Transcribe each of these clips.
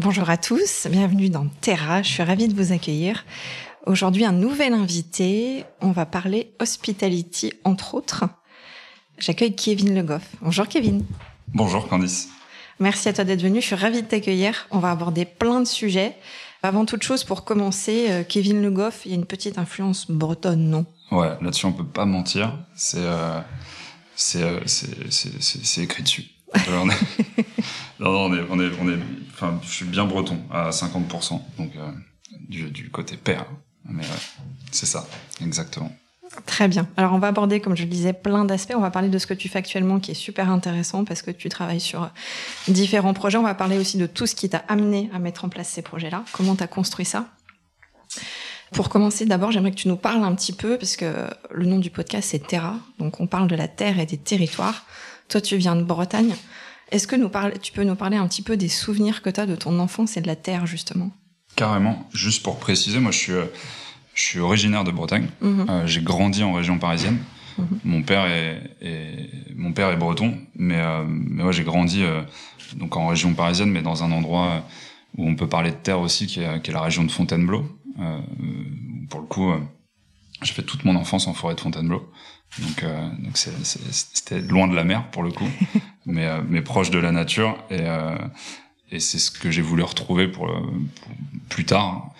Bonjour à tous, bienvenue dans Terra, je suis ravie de vous accueillir. Aujourd'hui, un nouvel invité, on va parler hospitality entre autres. J'accueille Kevin Le Goff. Bonjour Kevin. Bonjour Candice. Merci à toi d'être venu, je suis ravie de t'accueillir. On va aborder plein de sujets. Avant toute chose, pour commencer, euh, Kevin Le Goff, il y a une petite influence bretonne, non? Ouais, là-dessus on peut pas mentir, c'est euh, euh, c'est écrit dessus. non, non, on est, on est, on est, enfin, je suis bien breton à 50%, donc euh, du, du, côté père. Mais ouais, c'est ça, exactement. Très bien. Alors on va aborder, comme je le disais, plein d'aspects. On va parler de ce que tu fais actuellement, qui est super intéressant parce que tu travailles sur différents projets. On va parler aussi de tout ce qui t'a amené à mettre en place ces projets-là. Comment tu as construit ça? Pour commencer, d'abord, j'aimerais que tu nous parles un petit peu, parce que le nom du podcast, c'est Terra. Donc, on parle de la terre et des territoires. Toi, tu viens de Bretagne. Est-ce que nous tu peux nous parler un petit peu des souvenirs que tu as de ton enfance et de la terre, justement? Carrément. Juste pour préciser, moi, je suis, euh, je suis originaire de Bretagne. Mhm. Euh, j'ai grandi en région parisienne. Mhm. Mon père est, mon père est breton, mais euh, mais j'ai grandi donc en région parisienne, mais dans un endroit où on peut parler de terre aussi, qui est, qui est la région de Fontainebleau. pour le coup, j'ai fait toute mon enfance en forêt de Fontainebleau. Donc, euh, donc c'était loin de la mer pour le coup, mais, euh, mais proche de la nature. Et, euh, et c'est ce que j'ai voulu retrouver pour, pour, plus tard,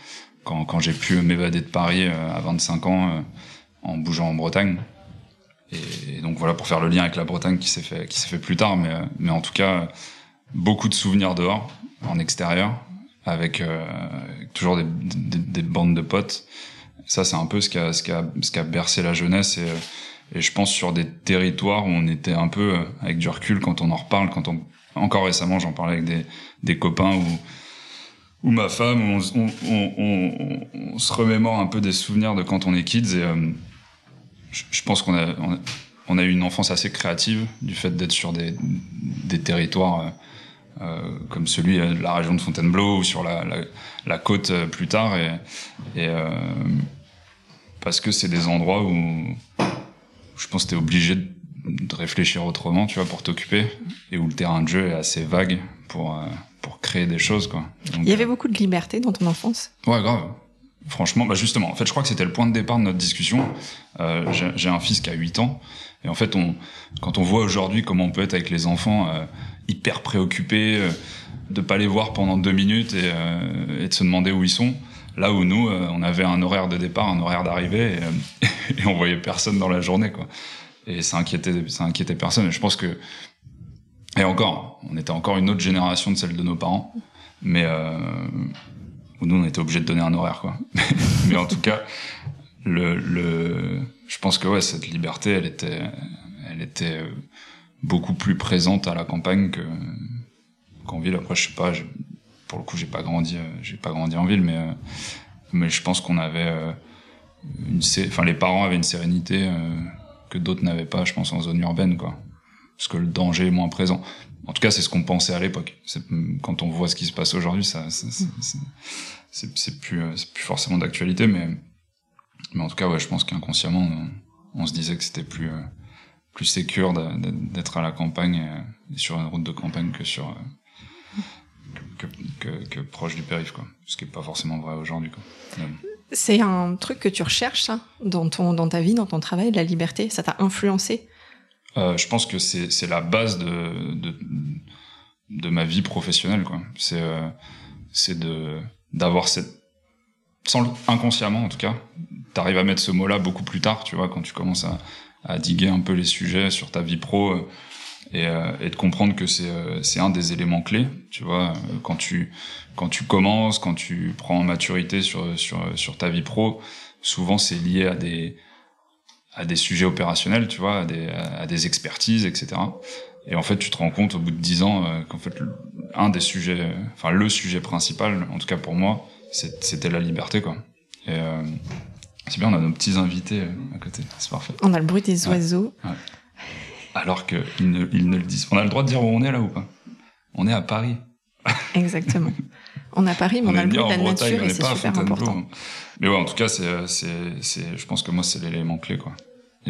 quand, quand j'ai pu m'évader de Paris à 25 ans en bougeant en Bretagne. Et, donc voilà pour faire le lien avec la Bretagne qui s'est fait qui s'est fait plus tard, mais mais en tout cas beaucoup de souvenirs dehors, en extérieur, avec toujours des, des, des bandes de potes ça c'est un peu ce qui a ce qui a ce qui a bercé la jeunesse et et je pense sur des territoires où on était un peu euh, avec du recul quand on en reparle, quand on encore récemment j'en parlais avec des, copains ou ma femme, on, se remémore un peu des souvenirs de quand on est kids et euh, je, pense qu'on a, eu une enfance assez créative du fait d'être sur des, territoires euh, comme celui de la région de Fontainebleau ou sur la, côte plus tard et, parce que c'est des endroits où je pense que t'es obligé de réfléchir autrement, tu vois, pour t'occuper, et où le terrain de jeu est assez vague pour euh, pour créer des choses, quoi. Il y avait euh, beaucoup de liberté dans ton enfance? Ouais, grave. Franchement, bah justement, en fait, je crois que c'était le point de départ de notre discussion. Euh, j'ai un fils qui a 8 ans, et en fait, on, quand on voit aujourd'hui comment on peut être avec les enfants euh, hyper préoccupés, euh, de pas les voir pendant deux minutes et, euh, et de se demander où ils sont, Là où nous, euh, on avait un horaire de départ, un horaire d'arrivée, et, euh, et, on voyait personne dans la journée, quoi. Et ça inquiétait, ça inquiétait personne. Et je pense que, et encore, on était encore une autre génération de celle de nos parents, mais euh, où nous, on était obligé de donner un horaire, quoi. mais en tout cas, le, je pense que ouais, cette liberté, elle était, elle était beaucoup plus présente à la campagne que qu'en ville. Après, je sais pas, pour le coup, j'ai pas grandi, euh, j'ai pas grandi en ville, mais euh, je pense qu'on avait euh, une, enfin les parents avaient une sérénité que d'autres n'avaient pas, je pense, en zone urbaine, quoi. Parce que le danger est moins présent. En tout cas, c'est ce qu'on pensait à l'époque. Quand on voit ce qui se passe aujourd'hui, ça, c'est plus, plus forcément d'actualité, mais, mais en tout cas, ouais, je pense qu'inconsciemment, on, se disait que c'était plus, plus sécure d'être à la campagne, sur une route de campagne que sur, que, que, que, proche du périph, quoi. Ce qui est pas forcément vrai aujourd'hui, quoi. C'est un truc que tu recherches, ça, dans, ton, dans ta vie, dans ton travail, la liberté Ça t'a influencé? Euh, Je pense que c'est la base de, de, de, ma vie professionnelle, quoi. C'est euh, c'est de d'avoir cette sans inconsciemment en tout cas t'arrives à mettre ce mot là beaucoup plus tard tu vois quand tu commences à, à diguer un peu les sujets sur ta vie pro euh, et, euh, et de comprendre que c'est euh, c'est un des éléments clés tu vois euh, quand tu quand tu commences quand tu prends en maturité sur sur sur ta vie pro souvent c'est lié à des à des sujets opérationnels, tu vois, à des, à des expertises, etc. Et en fait, tu te rends compte au bout de dix ans euh, qu'en fait, un des sujets, enfin le sujet principal, en tout cas pour moi, c'était la liberté, quoi. Et euh, c'est bien, on a nos petits invités euh, à côté, c'est parfait. On a le bruit des oiseaux. Ouais. Alors qu'ils ne, ils ne le disent. On a le droit de dire où on est là ou pas? On est à Paris. Exactement. On est à Paris, mais on, a le bruit de la nature et c'est super important. Mais ouais, en tout cas, c'est, c'est, c'est, je pense que moi, c'est l'élément clé, quoi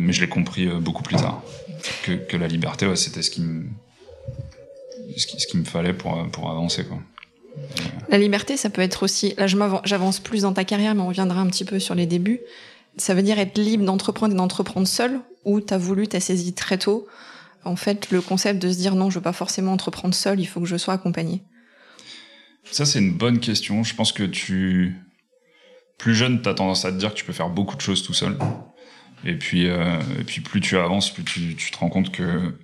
mais je l'ai compris euh, beaucoup plus tard que, que la liberté ouais, c'était ce qui me ce qui, ce qui me fallait pour pour avancer quoi la liberté ça peut être aussi là j'avance plus dans ta carrière mais on reviendra un petit peu sur les débuts ça veut dire être libre d'entreprendre et d'entreprendre seul ou t'as voulu t'as saisi très tôt en fait le concept de se dire non je veux pas forcément entreprendre seul il faut que je sois accompagné. Ça c'est une bonne question. Je pense que tu plus jeune t'as tendance à te dire que tu peux faire beaucoup de choses tout seul. Et puis, euh, et puis plus tu avances, plus tu, tu, te rends compte que,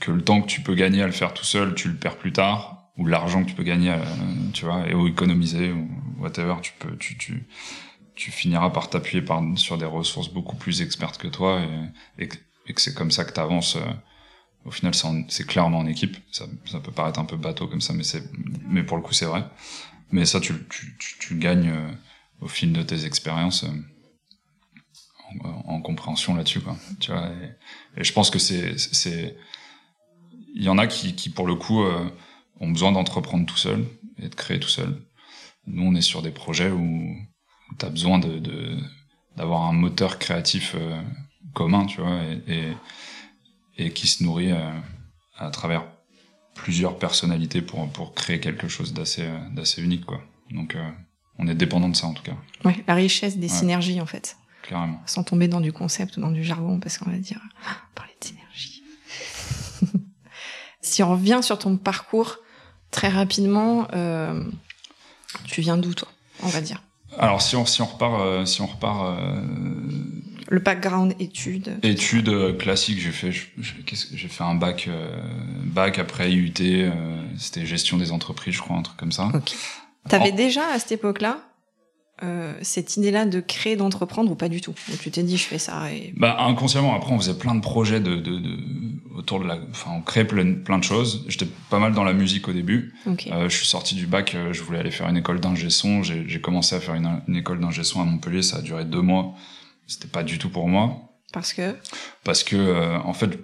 que le temps que tu peux gagner à le faire tout seul, tu le perds plus tard, ou l'argent que tu peux gagner, à, tu vois, et ou économiser, ou whatever, tu peux, tu, tu, tu finiras par t'appuyer par, sur des ressources beaucoup plus expertes que toi, et, et, que c'est comme ça que tu avances. Euh, au final, c'est clairement en équipe. Ça, ça peut paraître un peu bateau comme ça, mais mais pour le coup, c'est vrai. Mais ça, tu, tu, tu, gagnes euh, au fil de tes expériences en, compréhension là-dessus. Tu vois. Et, je pense que c'est, il y en a qui, qui pour le coup, euh, ont besoin d'entreprendre tout seul et de créer tout seul. Nous, on est sur des projets où tu as besoin de, de, d'avoir un moteur créatif euh, commun, tu vois, et, et, et qui se nourrit euh, à travers plusieurs personnalités pour, pour créer quelque chose d'assez, d'assez unique, quoi. Donc, on est dépendant de ça, en tout cas. Ouais, la richesse des synergies, en fait. Clairement. Sans tomber dans du concept ou dans du jargon, parce qu'on va dire, ah, parler de synergie. si on revient sur ton parcours, très rapidement, euh, tu viens d'où, toi, on va dire? Alors, si on, si on repart... Euh, si on repart euh, Le background études Études euh, classiques, j'ai fait, j'ai fait un bac, bac après IUT, c'était gestion des entreprises, je crois, un truc comme ça. Okay. T'avais déjà, à cette époque-là, euh, cette idée-là de créer, d'entreprendre ou pas du tout? Tu t'es dit je fais ça et... Bah inconsciemment après on faisait plein de projets de, de, de autour de la, enfin on créait plein, plein de choses. J'étais pas mal dans la musique au début. Euh, je suis sorti du bac, euh, je voulais aller faire une école d'ingé son. J'ai commencé à faire une, une école d'ingé son à Montpellier, ça a duré deux mois. C'était pas du tout pour moi. Parce que? Parce que en fait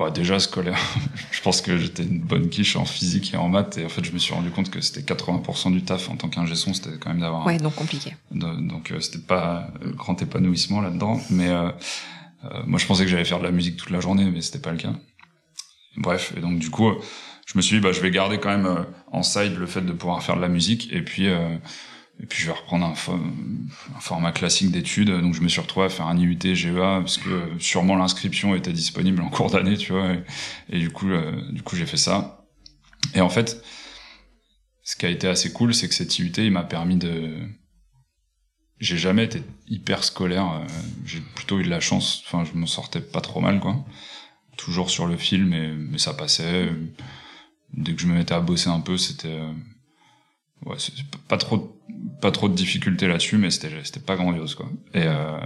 bah, déjà scolaire, je pense que j'étais une bonne quiche en physique et en maths et en fait je me suis rendu compte que c'était 80% du taf en tant qu'ingé son, c'était quand même d'avoir ouais donc compliqué. donc euh, c'était pas euh, grand épanouissement là-dedans, mais euh, euh, moi je pensais que j'allais faire de la musique toute la journée, mais c'était pas le cas. Bref et donc du coup je me suis dit bah je vais garder quand même en side le fait de pouvoir faire de la musique et puis et puis je vais reprendre un, format classique d'études. Donc je me suis retrouvé à faire un IUT GEA parce que sûrement l'inscription était disponible en cours d'année, tu vois. Et, du coup, euh, du coup j'ai fait ça. Et en fait, ce qui a été assez cool, c'est que cet IUT, il m'a permis de. J'ai jamais été hyper scolaire. Euh, j'ai plutôt eu de la chance. Enfin, je m'en sortais pas trop mal, quoi. Toujours sur le fil, mais, mais ça passait. Dès que je me mettais à bosser un peu, c'était euh, ouais, pas trop pas trop de difficultés là-dessus, mais c'était c'était pas grandiose quoi. Et euh,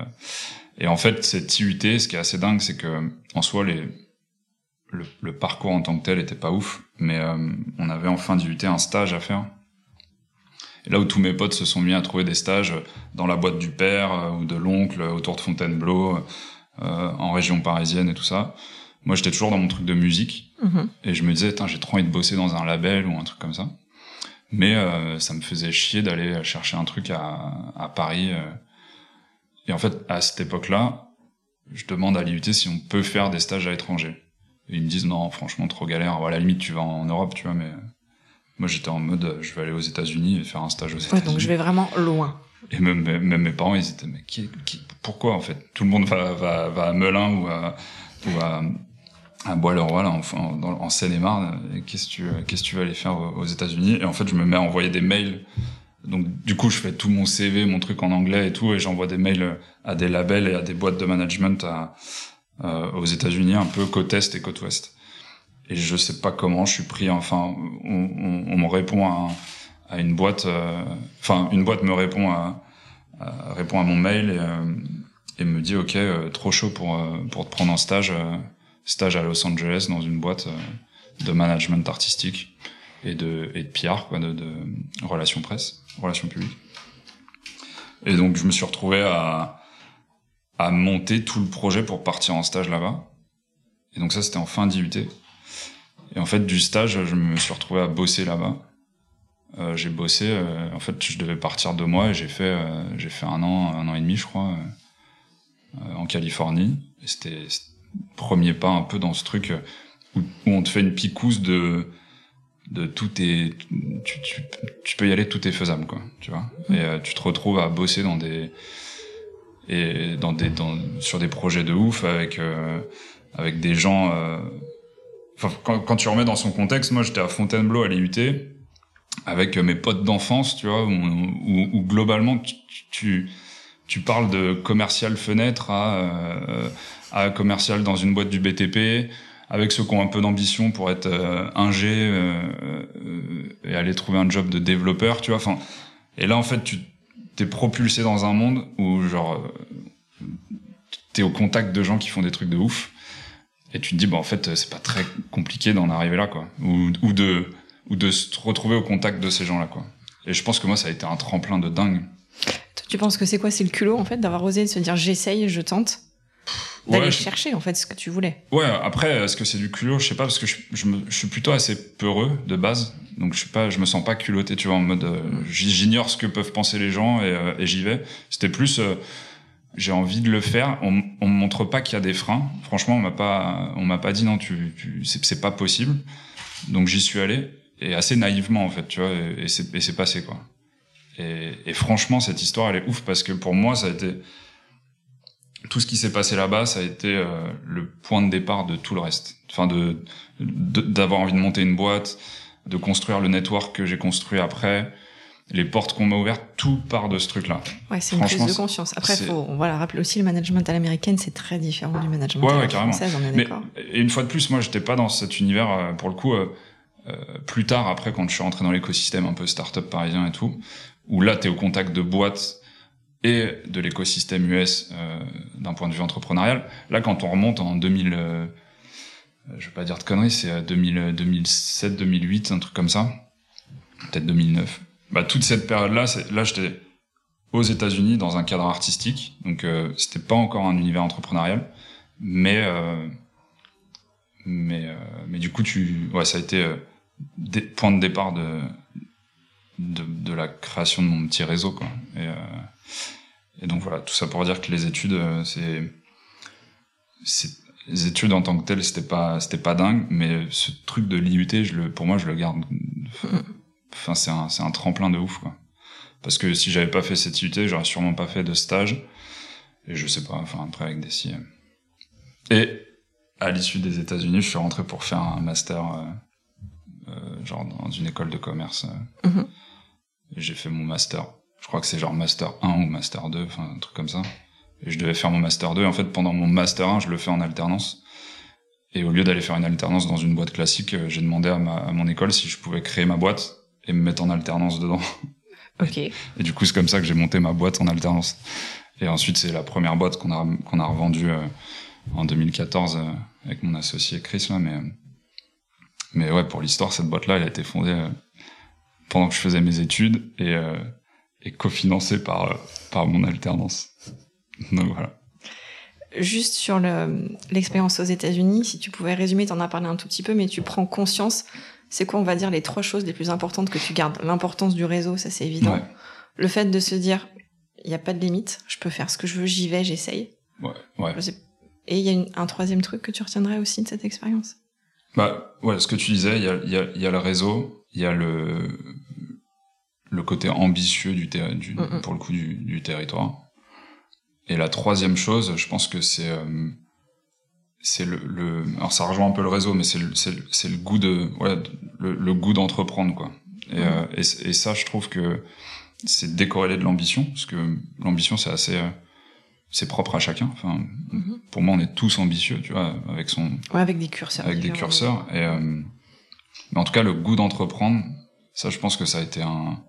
et en fait cette IUT, ce qui est assez dingue, c'est que en soi les le, le, parcours en tant que tel était pas ouf, mais euh, on avait en fin d'IUT un stage à faire. Et là où tous mes potes se sont mis à trouver des stages dans la boîte du père euh, ou de l'oncle autour de Fontainebleau, euh, en région parisienne et tout ça. Moi, j'étais toujours dans mon truc de musique mm-hmm. et je me disais, j'ai trop envie de bosser dans un label ou un truc comme ça. Mais euh, ça me faisait chier d'aller chercher un truc à, à Paris. Euh. Et en fait, à cette époque-là, je demande à l'IUT si on peut faire des stages à l'étranger. Et ils me disent non, franchement, trop galère. à la limite, tu vas en Europe, tu vois, mais moi, j'étais en mode, je vais aller aux États-Unis et faire un stage aux États-Unis. Ouais, donc je vais vraiment loin. Et même, même mes parents, ils étaient, mais qui, qui, pourquoi en fait? Tout le monde va, va, va à Melun ou à, ou à, à Bois-le-Roi, là, en, en, en Seine-et-Marne, qu'est-ce que tu, qu'est-ce que tu aller faire aux, États-Unis? Et en fait, je me mets à envoyer des mails. Donc, du coup, je fais tout mon CV, mon truc en anglais et tout, et j'envoie des mails à des labels et à des boîtes de management à, euh, aux États-Unis, un peu côte est et côte ouest. Et je sais pas comment, je suis pris. Enfin, on, on, on me répond à, à une boîte. Euh, enfin, une boîte me répond à, à, répond à mon mail et, euh, et me dit ok, trop chaud pour pour te prendre en stage, stage à Los Angeles dans une boîte de management artistique et de et de PR quoi, de, relations presse, relations publiques. Et donc je me suis retrouvé à à monter tout le projet pour partir en stage là-bas. Et donc ça c'était en fin d'IUT. Et en fait du stage je me suis retrouvé à bosser là-bas. Euh, j'ai bossé. Euh, en fait je devais partir deux mois et j'ai fait euh, j'ai fait un an un an et demi je crois euh, en Californie. C'était premier pas un peu dans ce truc où, où on te fait une picouse de de tout est tu, peux y aller tout est faisable quoi tu vois. Et euh, tu te retrouves à bosser dans des et dans des sur des projets de ouf avec euh, avec des gens euh, quand, tu remets dans son contexte moi j'étais à Fontainebleau à l'IUT avec mes potes d'enfance tu vois où globalement tu, tu, tu parles de commercial fenêtre à à commercial dans une boîte du BTP avec ceux qui ont un peu d'ambition pour être euh, ingé euh, euh, et aller trouver un job de développeur, tu vois. Enfin, et là en fait, tu t'es propulsé dans un monde où genre t'es au contact de gens qui font des trucs de ouf et tu te dis bah en fait c'est pas très compliqué d'en arriver là quoi ou, de ou de se retrouver au contact de ces gens là quoi. Et je pense que moi ça a été un tremplin de dingue. Tu penses que c'est quoi C'est le culot en fait d'avoir osé se dire j'essaye, je tente? D'aller chercher en fait ce que tu voulais. Ouais, après est-ce que c'est du culot, je sais pas parce que je, je, me, je, suis plutôt assez peureux de base. Donc je suis pas je me sens pas culotté, tu vois en mode euh, j'ignore ce que peuvent penser les gens et, euh, et j'y vais. C'était plus euh, j'ai envie de le faire, on, on me montre pas qu'il y a des freins. Franchement, on m'a pas on m'a pas dit non, tu, tu c'est pas possible. Donc j'y suis allé et assez naïvement en fait, tu vois et, et c'est passé quoi. Et, et franchement, cette histoire elle est ouf parce que pour moi ça a été tout ce qui s'est passé là-bas, ça a été euh, le point de départ de tout le reste. Enfin, de d'avoir envie de monter une boîte, de construire le network que j'ai construit après, les portes qu'on m'a ouvertes, tout part de ce truc-là. Ouais, c'est une prise de conscience. Après, faut voilà rappeler aussi le management à l'américaine, c'est très différent du management à la française. On est Mais et une fois de plus, moi, j'étais pas dans cet univers euh, pour le coup. Euh, euh, plus tard, après, quand je suis rentré dans l'écosystème un peu startup parisien et tout, où là, t'es au contact de boîtes et de l'écosystème US euh, d'un point de vue entrepreneurial. Là, quand on remonte en 2000, euh, je vais pas dire de conneries, c'est 2000, 2007, 2008, un truc comme ça, peut-être 2009. Bah, toute cette période-là, là, j'étais aux États-Unis dans un cadre artistique, donc euh, c'était pas encore un univers entrepreneurial, mais euh, mais euh, mais du coup, ça a été euh, des point de départ de, de la création de mon petit réseau, quoi. Et et donc voilà, tout ça pour dire que les études, euh, c'est, les études en tant que telles, c'était pas, pas dingue, mais ce truc de l'IUT, je le, pour moi, je le garde. Enfin, c'est un, un tremplin de ouf, quoi. Parce que si j'avais pas fait cette IUT, j'aurais sûrement pas fait de stage. Et je sais pas, enfin, après avec des si. Et à l'issue des États-Unis, je suis rentré pour faire un master, euh, euh, genre dans une école de commerce. Mm-hmm. Et j'ai fait mon master je crois que c'est genre master 1 ou master 2, enfin un truc comme ça. Et je devais faire mon master 2. En fait, pendant mon master 1, je le fais en alternance. Et au lieu d'aller faire une alternance dans une boîte classique, euh, j'ai demandé à, ma, à mon école si je pouvais créer ma boîte et me mettre en alternance dedans. Ok. Et, et du coup, c'est comme ça que j'ai monté ma boîte en alternance. Et ensuite, c'est la première boîte qu'on a qu'on a revendue euh, en 2014 euh, avec mon associé Chris là. Mais mais ouais, pour l'histoire, cette boîte-là, elle a été fondée pendant que je faisais mes études et euh, et cofinancé par, euh, par mon alternance. Donc voilà. Juste sur l'expérience aux États-Unis, si tu pouvais résumer, tu en as parlé un tout petit peu, mais tu prends conscience, c'est quoi, on va dire, les trois choses les plus importantes que tu gardes? L'importance du réseau, ça c'est évident. Ouais. Le fait de se dire, il n'y a pas de limite, je peux faire ce que je veux, j'y vais, j'essaye. Ouais, ouais. Et il y a une, un troisième truc que tu retiendrais aussi de cette expérience? Bah ouais, ce que tu disais, il y a, y, a, y a le réseau, il y a le le côté ambitieux du, du mm -mm. pour le coup du, du, territoire. Et la troisième chose, je pense que c'est euh, c'est le, le, alors ça rejoint un peu le réseau, mais c'est le, c'est le goût de ouais, le, le goût d'entreprendre quoi. Et, mm euh, et, et, ça, je trouve que c'est décorrélé de l'ambition, parce que l'ambition c'est assez euh, c'est propre à chacun. Enfin, -hmm. pour moi, on est tous ambitieux, tu vois, avec son ouais, avec des curseurs, avec des curseurs. Et euh, mais en tout cas, le goût d'entreprendre, ça, je pense que ça a été un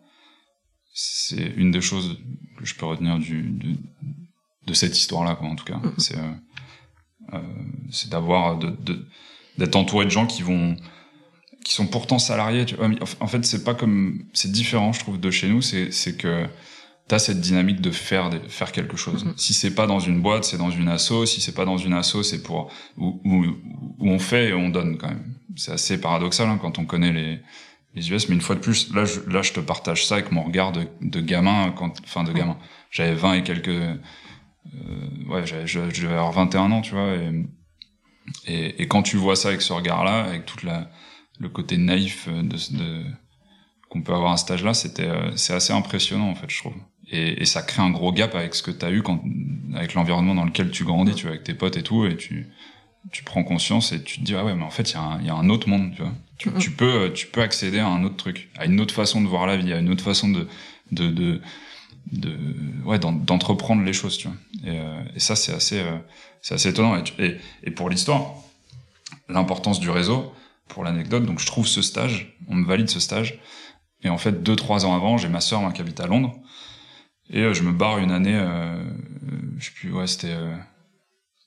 c'est une des choses que je peux retenir du, de, de cette histoire-là, quoi, en tout cas. Mm-hmm. C'est euh, c'est d'avoir de d'être entouré de gens qui vont qui sont pourtant salariés. Tu vois. En fait, c'est pas comme c'est différent, je trouve, de chez nous. C'est c'est que t'as cette dynamique de faire de faire quelque chose. Mm-hmm. Si c'est pas dans une boîte, c'est dans une asso. Si c'est pas dans une asso, c'est pour où, où, où, on fait et on donne quand même. C'est assez paradoxal hein, quand on connaît les les US. Mais une fois de plus, là, je, là, je te partage ça avec mon regard de, de gamin, quand, enfin de gamin. J'avais 20 et quelques, euh, ouais, je, devais avoir 21 ans, tu vois. Et, et, et, quand tu vois ça avec ce regard-là, avec toute la le côté naïf de, de qu'on peut avoir à cet âge-là, c'était euh, c'est assez impressionnant en fait, je trouve. Et, et ça crée un gros gap avec ce que tu as eu quand avec l'environnement dans lequel tu grandis, tu vois, avec tes potes et tout, et tu tu prends conscience et tu te dis ah ouais mais en fait il y, a un, y a un autre monde, tu vois. Tu, tu, peux tu peux accéder à un autre truc, à une autre façon de voir la vie, à une autre façon de de, de de ouais d'entreprendre les choses tu vois. Et, euh, et ça c'est assez euh, c'est assez étonnant. Et, et, pour l'histoire l'importance du réseau pour l'anecdote donc je trouve ce stage on me valide ce stage et en fait deux trois ans avant j'ai ma sœur qui habite à Londres et euh, je me barre une année je sais plus ouais c'était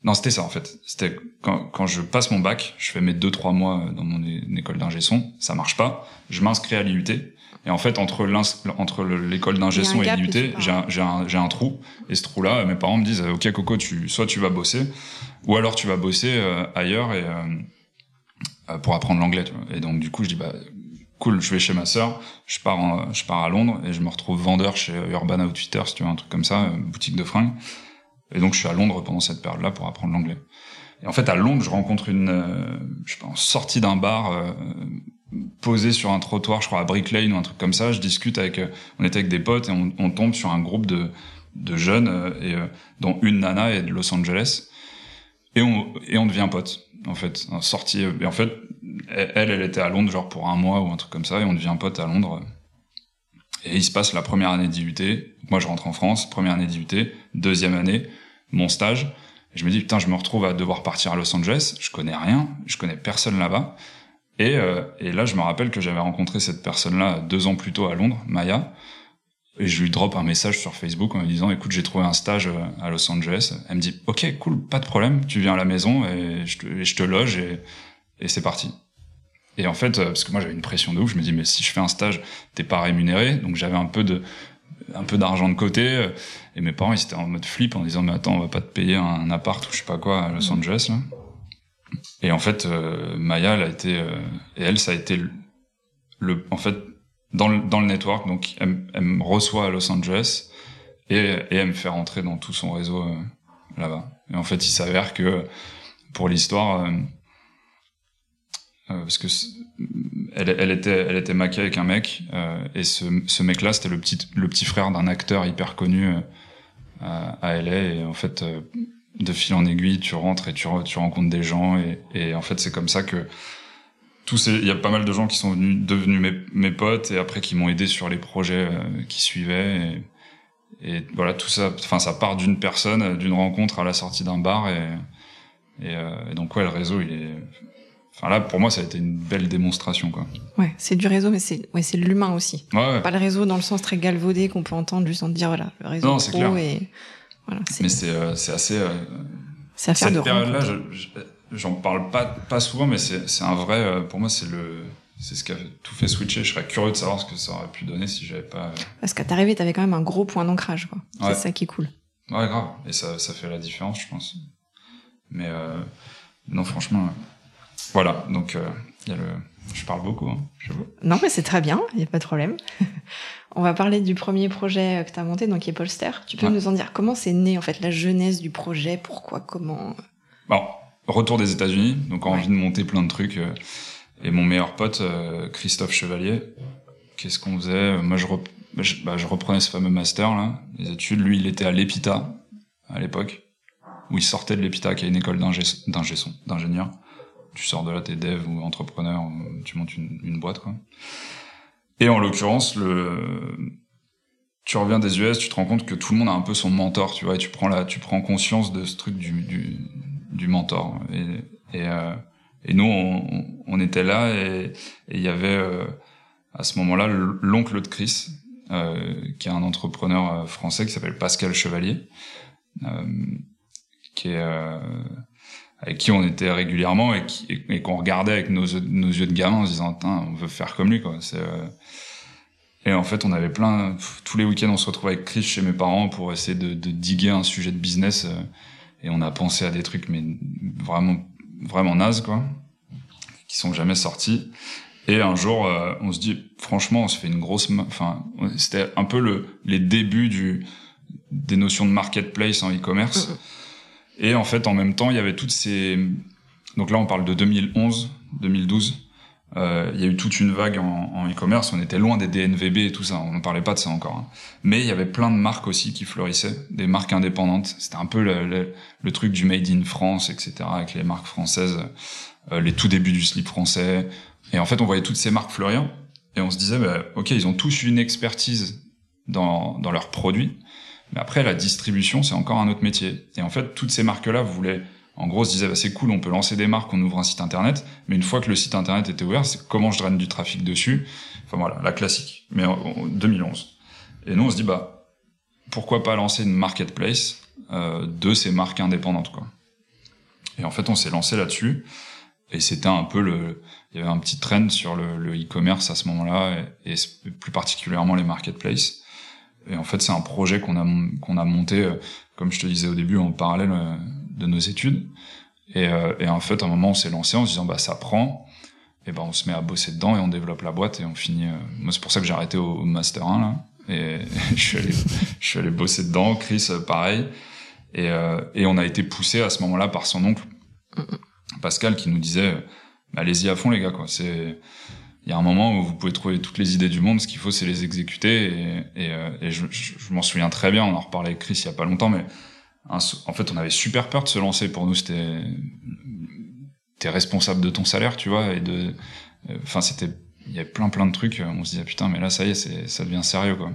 non c'était ça en fait c'était quand, quand je passe mon bac je fais mes deux trois mois dans mon école d'ingé son ça marche pas je m'inscris à l'IUT et en fait, entre entre l'école d'ingé son et l'IUT, j'ai un, un, un, trou. Et ce trou-là, mes parents me disent, OK, Coco, tu, soit tu vas bosser, ou alors tu vas bosser euh, ailleurs et, euh, euh, pour apprendre l'anglais. Et donc, du coup, je dis, bah, cool, je vais chez ma sœur, je pars, je pars à Londres et je me retrouve vendeur chez Urban Outfitters, tu veux, un truc comme ça, boutique de fringues. Et donc, je suis à Londres pendant cette période-là pour apprendre l'anglais. Et en fait, à Londres, je rencontre une, je sais pas, en sortie d'un bar, posé sur un trottoir, je crois à Brick Lane ou un truc comme ça. Je discute avec, euh, on était avec des potes et on, tombe sur un groupe de, de jeunes euh, et euh, dont une nana est de Los Angeles et on et on devient potes en fait. Sortie et en fait elle elle était à Londres genre pour un mois ou un truc comme ça et on devient potes à Londres. Et il se passe la première année d'IUT. Moi je rentre en France, première année d'IUT, deuxième année, mon stage. Et je me dis putain je me retrouve à devoir partir à Los Angeles. Je connais rien, je connais personne là-bas. Et, euh, et là, je me rappelle que j'avais rencontré cette personne-là deux ans plus tôt à Londres, Maya, et je lui drop un message sur Facebook en lui disant, écoute, j'ai trouvé un stage euh, à Los Angeles. Elle me dit, ok, cool, pas de problème, tu viens à la maison et je te, je te loge et, et c'est parti. Et en fait, euh, parce que moi j'avais une pression de ouf, je me dis, mais si je fais un stage, t'es pas rémunéré, donc j'avais un peu de un peu d'argent de côté et mes parents ils étaient en mode flip en disant mais attends on va pas te payer un appart ou je sais pas quoi à Los Angeles là et en fait, euh, Maya, elle a été, euh, et elle, ça a été le, en fait, dans le, dans le network. Donc, elle, elle me reçoit à Los Angeles et, et, elle me fait rentrer dans tout son réseau euh, là-bas. Et en fait, il s'avère que pour l'histoire, parce que elle, elle, était, elle était maquée avec un mec, et ce, ce mec-là, c'était le petit, le petit frère d'un acteur hyper connu à, à LA. Et en fait de fil en aiguille, tu rentres et tu, tu rencontres des gens et, et en fait c'est comme ça que il y a pas mal de gens qui sont venus devenus mes, mes potes et après qui m'ont aidé sur les projets euh, qui suivaient et, et, voilà tout ça enfin ça part d'une personne d'une rencontre à la sortie d'un bar et, et, euh, donc ouais le réseau il est Enfin là, pour moi, ça a été une belle démonstration, quoi. Ouais, c'est du réseau, mais c'est ouais, c'est de l'humain aussi. Ouais, Pas le réseau dans le sens très galvaudé qu'on peut entendre juste en dire voilà, le réseau non, pro et mais c'est euh, c'est assez. Euh, cette période-là, j'en parle pas pas souvent, mais c'est un vrai. Euh, pour moi, c'est le c'est ce qui a tout fait switcher. Je serais curieux de savoir ce que ça aurait pu donner si j'avais pas. Parce qu'à t'arrivée, t'avais quand même un gros point d'ancrage, quoi. C'est ça qui est cool. Ouais, grave. Et ça, ça fait la différence, je pense. Mais euh, non, franchement, voilà. Donc, il y a le. Je parle beaucoup. Hein, non, mais c'est très bien. Il y a pas de problème. On va parler du premier projet que tu as monté, donc qui est Polster. Tu peux nous en dire comment c'est né en fait la jeunesse du projet, pourquoi, comment? Bon, retour des États-Unis, donc envie de monter plein de trucs. Euh, et mon meilleur pote, euh, Christophe Chevalier, qu'est-ce qu'on faisait? Moi, bah, bah, je, reprenais ce fameux master là, les études. Lui, il était à l'EPITA à l'époque, où il sortait de l'EPITA, qui est une école d'ingénieur. Tu sors de là, t'es dev ou entrepreneur, tu montes une, boîte quoi. Et en l'occurrence, le, tu reviens des US, tu te rends compte que tout le monde a un peu son mentor, tu vois, et tu prends la, tu prends conscience de ce truc du, du, du mentor. Et, et, euh, et nous, on, on, était là et il y avait euh, à ce moment-là l'oncle de Chris, euh, qui est un entrepreneur euh, français qui s'appelle Pascal Chevalier, qui est avec qui on était régulièrement et qui et, qu'on regardait avec nos, nos yeux de gamin en se disant on veut faire comme lui quoi. C'est et en fait on avait plein tous les week-ends on se retrouvait avec Chris chez mes parents pour essayer de, de diguer un sujet de business et on a pensé à des trucs mais vraiment vraiment naze quoi qui sont jamais sortis. Et un jour euh, on se dit franchement on se fait une grosse enfin c'était un peu le les débuts du des notions de marketplace en e-commerce et en fait en même temps il y avait toutes ces donc là on parle de 2011 2012 euh, il y a eu toute une vague en, e-commerce. On était loin des DNVB et tout ça. On n'en parlait pas de ça encore. Hein. Mais il y avait plein de marques aussi qui fleurissaient, des marques indépendantes. C'était un peu le, le, truc du made in France, etc. Avec les marques françaises, euh, les tout débuts du slip français. Et en fait, on voyait toutes ces marques fleurir et on se disait, bah, ok, ils ont tous une expertise dans, dans leurs produits. Après, la distribution, c'est encore un autre métier. Et en fait, toutes ces marques-là voulaient en gros, se disait, bah, c'est cool, on peut lancer des marques, on ouvre un site internet, mais une fois que le site internet était ouvert, c'est comment je draine du trafic dessus? Enfin voilà, la classique. Mais en, 2011. Et nous, on se dit, bah, pourquoi pas lancer une marketplace euh, de ces marques indépendantes, quoi. Et en fait, on s'est lancé là-dessus. Et c'était un peu le, il y avait un petit trend sur le e-commerce à ce moment-là, et, plus particulièrement les marketplaces. Et en fait, c'est un projet qu'on a qu'on a monté, euh, comme je te disais au début, en parallèle euh, de nos études. Et, euh, et en fait, à un moment, on s'est lancé en se disant, bah, ça prend. Et ben, on se met à bosser dedans et on développe la boîte et on finit. Moi, c'est pour ça que j'ai arrêté au, master 1 là. Et je suis allé, je suis allé bosser dedans. Chris, pareil. Et, et on a été poussé à ce moment-là par son oncle Pascal qui nous disait, bah, allez-y à fond les gars quoi. C'est il y a un moment où vous pouvez trouver toutes les idées du monde, ce qu'il faut c'est les exécuter et, et je, m'en souviens très bien, on en reparlait avec Chris il y a pas longtemps, mais en fait, on avait super peur de se lancer. Pour nous, c'était t'es responsable de ton salaire, tu vois, et de, enfin, c'était, il y avait plein plein de trucs. On se disait putain, mais là, ça y est, ça devient sérieux, quoi.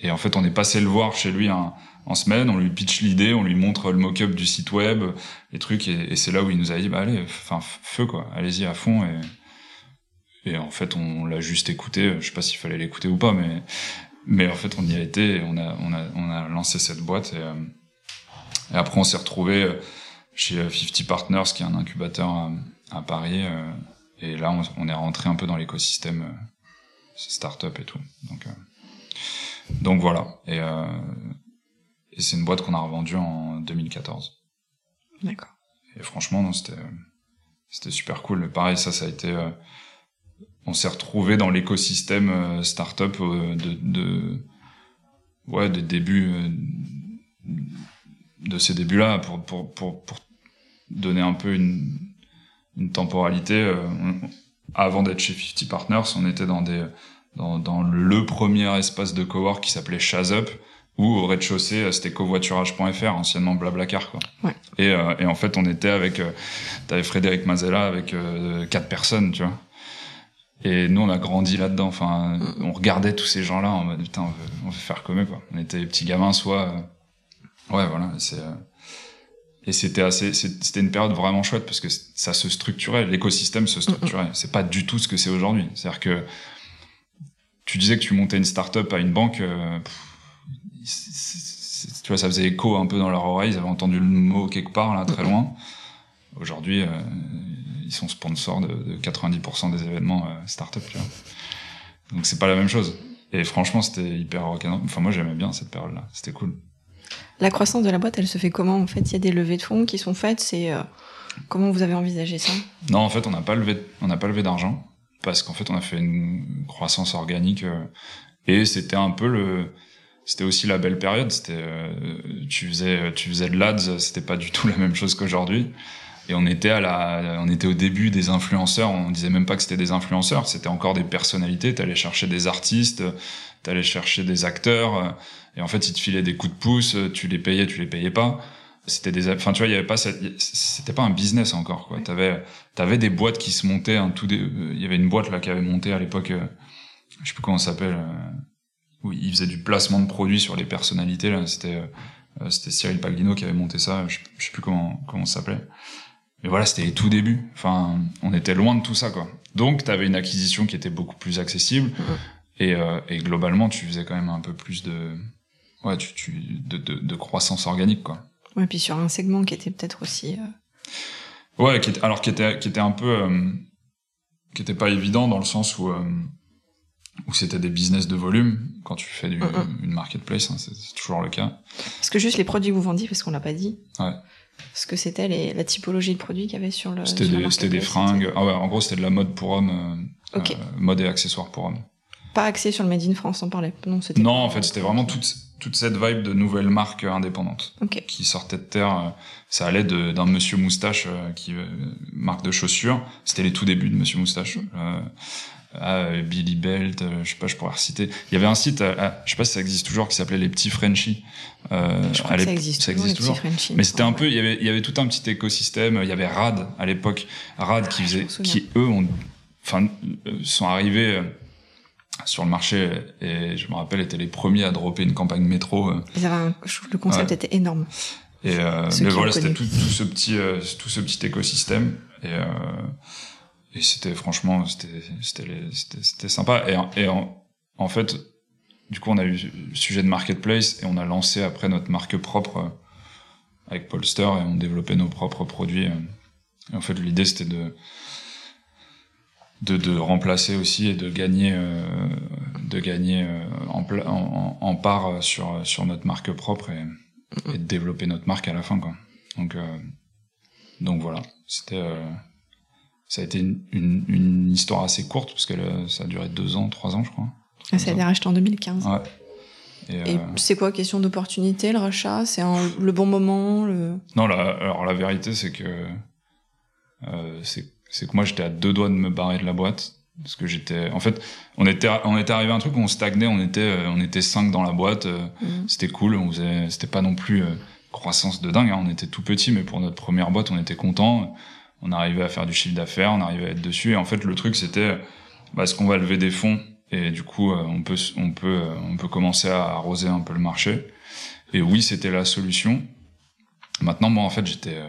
Et en fait, on est passé le voir chez lui en semaine, on lui pitch l'idée, on lui montre le mock-up du site web, les trucs, et, c'est là où il nous a dit, bah allez, feu, quoi, allez-y à fond, et en fait, on l'a juste écouté, je sais pas s'il fallait l'écouter ou pas, mais, mais en fait, on y a été, et on a, on a, on a lancé cette boîte, et, euh, et après, on s'est retrouvé euh, chez 50 euh, Partners, qui est un incubateur à, Paris. Euh, et là, on, est rentré un peu dans l'écosystème startup et tout. Donc, donc voilà. Et, et c'est une boîte qu'on a revendue en 2014. D'accord. Et franchement, non, c'était c'était super cool. Mais pareil, ça, ça a été. On s'est retrouvé dans l'écosystème startup de, de ouais, des débuts de ces débuts-là pour, pour, pour, pour, donner un peu une, une temporalité. Euh, avant d'être chez 50 Partners, on était dans des dans, dans le premier espace de cowork qui s'appelait Shazup où au rez-de-chaussée euh, c'était covoiturage.fr anciennement Blablacar quoi. Ouais. Et, euh, et en fait on était avec euh, t'avais Frédéric Mazella avec quatre personnes tu vois. Et nous on a grandi là-dedans. Enfin on regardait tous ces gens-là en mode putain on veut, faire comme eux quoi. On était des petits gamins soit Ouais, voilà. Euh, et c'était assez, c'était une période vraiment chouette parce que ça se structurait, l'écosystème se structurait. C'est pas du tout ce que c'est aujourd'hui. C'est-à-dire que tu disais que tu montais une start-up à une banque, euh, tu vois, ça faisait écho un peu dans leur oreille. Ils avaient entendu le mot quelque part là, très loin. Aujourd'hui, euh, ils sont sponsors de, de 90% des événements start-up. Tu vois. Donc c'est pas la même chose. Et franchement, c'était hyper Enfin, moi, j'aimais bien cette période-là. C'était cool. La croissance de la boîte, elle se fait comment En fait, il y a des levées de fonds qui sont faites. C'est euh, comment vous avez envisagé ça? Non, en fait, on n'a pas levé, on n'a pas levé d'argent parce qu'en fait, on a fait une croissance organique euh, et c'était un peu le, c'était aussi la belle période. C'était, euh, tu faisais, tu faisais de l'ads, c'était pas du tout la même chose qu'aujourd'hui. Et on était à la, on était au début des influenceurs. On disait même pas que c'était des influenceurs. C'était encore des personnalités. T'allais chercher des artistes, t'allais chercher des acteurs. Et en fait, ils te filaient des coups de pouce, tu les payais, tu les payais pas. C'était des, enfin, tu vois, il y avait pas c'était pas un business encore, quoi. T'avais, t'avais des boîtes qui se montaient, un tout il y avait une boîte, là, qui avait monté à l'époque, euh, je sais plus comment ça s'appelle, euh, où ils faisaient du placement de produits sur les personnalités, là. C'était, euh, c'était Cyril Paglino qui avait monté ça, je, sais plus comment, comment ça s'appelait. Mais voilà, c'était les tout débuts. Enfin, on était loin de tout ça, quoi. Donc, t'avais une acquisition qui était beaucoup plus accessible. Et, et globalement, tu faisais quand même un peu plus de, ouais, tu, tu de, de, de, croissance organique, quoi. Ouais, puis sur un segment qui était peut-être aussi. Euh... Ouais, qui était, alors qui était, qui était un peu, euh, qui était pas évident dans le sens où, euh, où c'était des business de volume quand tu fais du, une marketplace, hein, c'est toujours le cas. Parce que juste les produits que vous vendiez, parce qu'on l'a pas dit. Ouais. Ce que c'était les, la typologie de produits qu'il y avait sur le. C'était des, c'était des fringues. Ah ouais, en gros, c'était de la mode pour hommes, euh, okay. mode et accessoires pour hommes pas axé sur le Made in France, on parlait. Non, c'était non en fait, c'était vraiment toute, toute cette vibe de nouvelles marques indépendantes okay. qui sortaient de terre. Ça allait d'un Monsieur Moustache qui euh, marque de chaussures. C'était les tout débuts de Monsieur Moustache. Euh, à Billy Belt, euh, je sais pas, je pourrais reciter. Il y avait un site, à, je sais pas si ça existe toujours, qui s'appelait les petits Frenchies. Euh, je crois que ça existe, ça existe toujours. Mais c'était un peu, il y avait, il y avait tout un petit écosystème. Il y avait Rad à l'époque, Rad qui faisait, qui eux ont, enfin, sont arrivés sur le marché et je me rappelle étaient les premiers à dropper une campagne métro. Ils avaient un, le concept ouais. était énorme. Et euh, mais voilà, c'était tout, tout, ce petit euh, tout ce petit écosystème et euh, et c'était franchement c'était sympa. Et en, en fait du coup on a eu le sujet de marketplace et on a lancé après notre marque propre euh, avec Polster et on développait nos propres produits. Et en fait l'idée c'était de de, remplacer aussi et de gagner euh, de gagner euh, en, en, part sur sur notre marque propre et, de développer notre marque à la fin quoi. Donc euh, donc voilà. C'était euh, ça a été une, une, une, histoire assez courte parce que ça a duré deux ans trois ans je crois. Ah, ça a été racheté en 2015 ouais. Et, et c'est quoi question d'opportunité le rachat? C'est le bon moment le non la, alors la vérité c'est que c'est que moi j'étais à deux doigts de me barrer de la boîte parce que j'étais en fait on était on était arrivé à un truc où on stagnait on était euh, on était cinq dans la boîte euh, mmh. c'était cool on faisait c'était pas non plus euh, croissance de dingue hein, on était tout petit mais pour notre première boîte on était content on arrivait à faire du chiffre d'affaires on arrivait à être dessus. Et en fait le truc c'était bah, est-ce qu'on va lever des fonds? Et du coup on peut on peut on peut commencer à arroser un peu le marché. Et oui c'était la solution. Maintenant moi en fait j'étais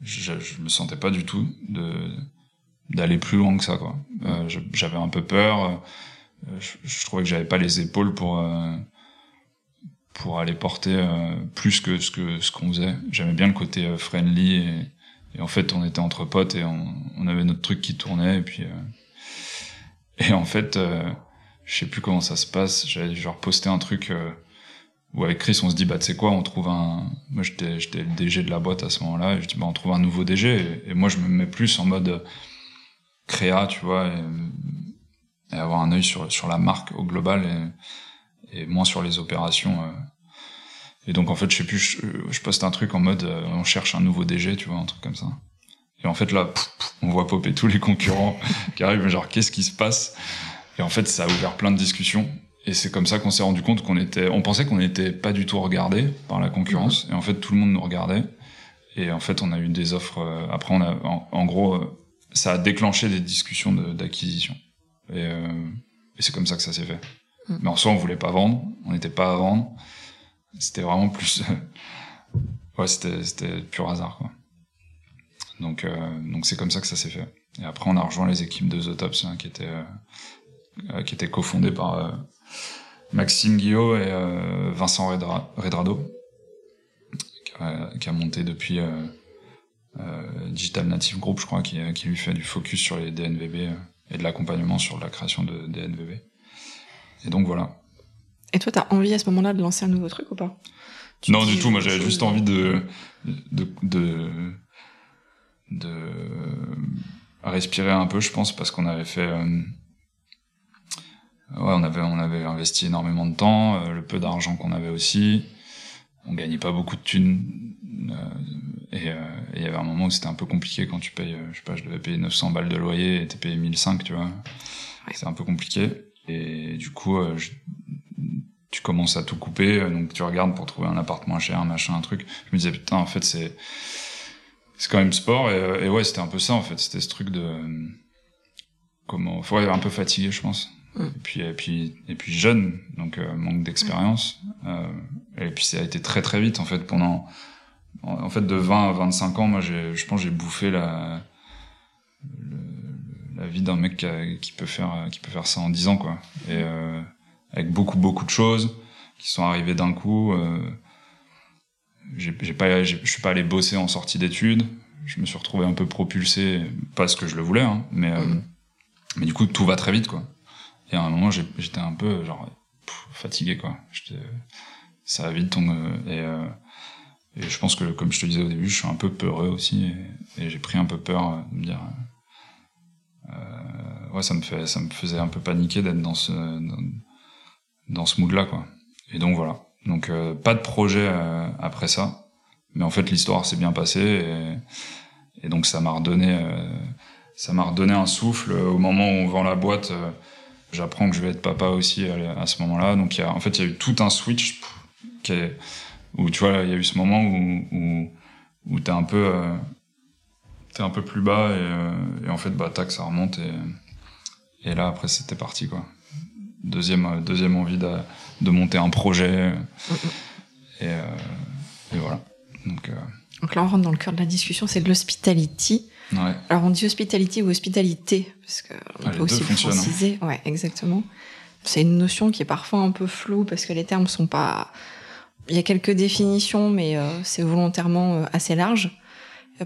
je, je me sentais pas du tout de d'aller plus loin que ça quoi. Euh, j'avais un peu peur. Je, trouvais que j'avais pas les épaules pour euh, pour aller porter euh, plus que ce que ce qu'on faisait. J'aimais bien le côté euh, friendly et, et, en fait on était entre potes et on, on avait notre truc qui tournait et puis euh, et en fait euh, je sais plus comment ça se passe j'avais genre posté un truc où avec Chris on se dit bah tu sais quoi on trouve un moi j'étais j'étais le DG de la boîte à ce moment-là et je dis bah on trouve un nouveau DG et, moi je me mets plus en mode créa tu vois et, et, avoir un œil sur sur la marque au global et, et moins sur les opérations euh. Et donc en fait je sais plus je, je poste un truc en mode euh, on cherche un nouveau DG tu vois un truc comme ça et en fait là pff, pff, on voit popper tous les concurrents qui arrivent genre qu'est-ce qui se passe? Et en fait ça a ouvert plein de discussions et c'est comme ça qu'on s'est rendu compte qu'on était, on pensait qu'on n'était pas du tout regardé par la concurrence. Mmh. Et en fait, tout le monde nous regardait. Et en fait, on a eu des offres. Euh, après, on a, en, en gros, euh, ça a déclenché des discussions d'acquisition. Et, et c'est comme ça que ça s'est fait. Mmh. Mais en soi, on voulait pas vendre. On n'était pas à vendre. C'était vraiment plus. ouais, c'était, pur hasard, quoi. Donc, euh, donc c'est comme ça que ça s'est fait. Et après, on a rejoint les équipes de The Tops, hein, qui étaient, euh, qui étaient cofondées par Maxime Guillot et euh, Vincent Redra, Redrado, qui a, monté depuis euh, euh, Digital Native Group, je crois, qui, qui, lui fait du focus sur les DNVB euh, et de l'accompagnement sur la création de DNVB. Et donc voilà. Et toi, t'as envie à ce moment-là de lancer un nouveau truc ou pas? Tu Non, du tout. Moi, j'avais juste envie de de, de de respirer un peu, je pense, parce qu'on avait fait euh, ouais, on avait on avait investi énormément de temps, euh, le peu d'argent qu'on avait aussi, on gagnait pas beaucoup de thunes euh, et euh, il y avait un moment où c'était un peu compliqué quand tu payes, je sais pas, je devais payer 900 balles de loyer et t'es payé 1005, tu vois, ouais. c'est un peu compliqué. Et du coup je, tu commences à tout couper, donc tu regardes pour trouver un appart moins cher, un machin, un truc. Je me disais putain en fait c'est c'est quand même sport et, et ouais c'était un peu ça en fait, c'était ce truc de comment, faut être un peu fatigué je pense Mm. Et puis et puis et puis jeune, donc euh, manque d'expérience. Euh, et puis ça a été très très vite en fait pendant en fait de 20 à 25 ans, moi j'ai je pense j'ai bouffé la le, la vie d'un mec qui, a, qui, peut faire qui peut faire ça en 10 ans quoi. Et euh, avec beaucoup beaucoup de choses. qui sont arrivés d'un coup. j'ai pas, je suis pas allé bosser en sortie d'études. Je me suis retrouvé un peu propulsé, parce que je le voulais, hein, mais mm. mais du coup tout va très vite quoi. Et à un moment j'étais un peu genre fatigué quoi. Ça va vite ton et et je pense que, comme je te disais au début, je suis un peu peureux aussi, et, j'ai pris un peu peur euh, de me dire. Euh, ouais, ça me fait, ça me faisait un peu paniquer d'être dans ce, dans, ce mood-là, quoi. Et donc voilà. Donc euh, pas de projet euh, après ça, mais en fait l'histoire s'est bien passée, et, et, donc ça m'a redonné, euh, ça m'a redonné un souffle au moment où on vend la boîte. J'apprends que je vais être papa aussi à, à ce moment-là. Donc y a, en fait, il y a eu tout un switch qui est où tu vois, il y a eu ce moment où, où, où t'es un peu, euh, t'es un peu plus bas et, euh, et, en fait, bah, tac, ça remonte et, et là, après, c'était parti, quoi. Deuxième, euh, deuxième envie de, de monter un projet. Et, euh, et voilà. Donc, euh... Donc là, on rentre dans le cœur de la discussion, c'est de l'hospitality. Ouais. Alors, on dit hospitality ou hospitalité, parce que on ah, peut aussi hein. préciser. Ouais, exactement. C'est une notion qui est parfois un peu floue parce que les termes sont pas il y a quelques définitions, mais euh, c'est volontairement assez large.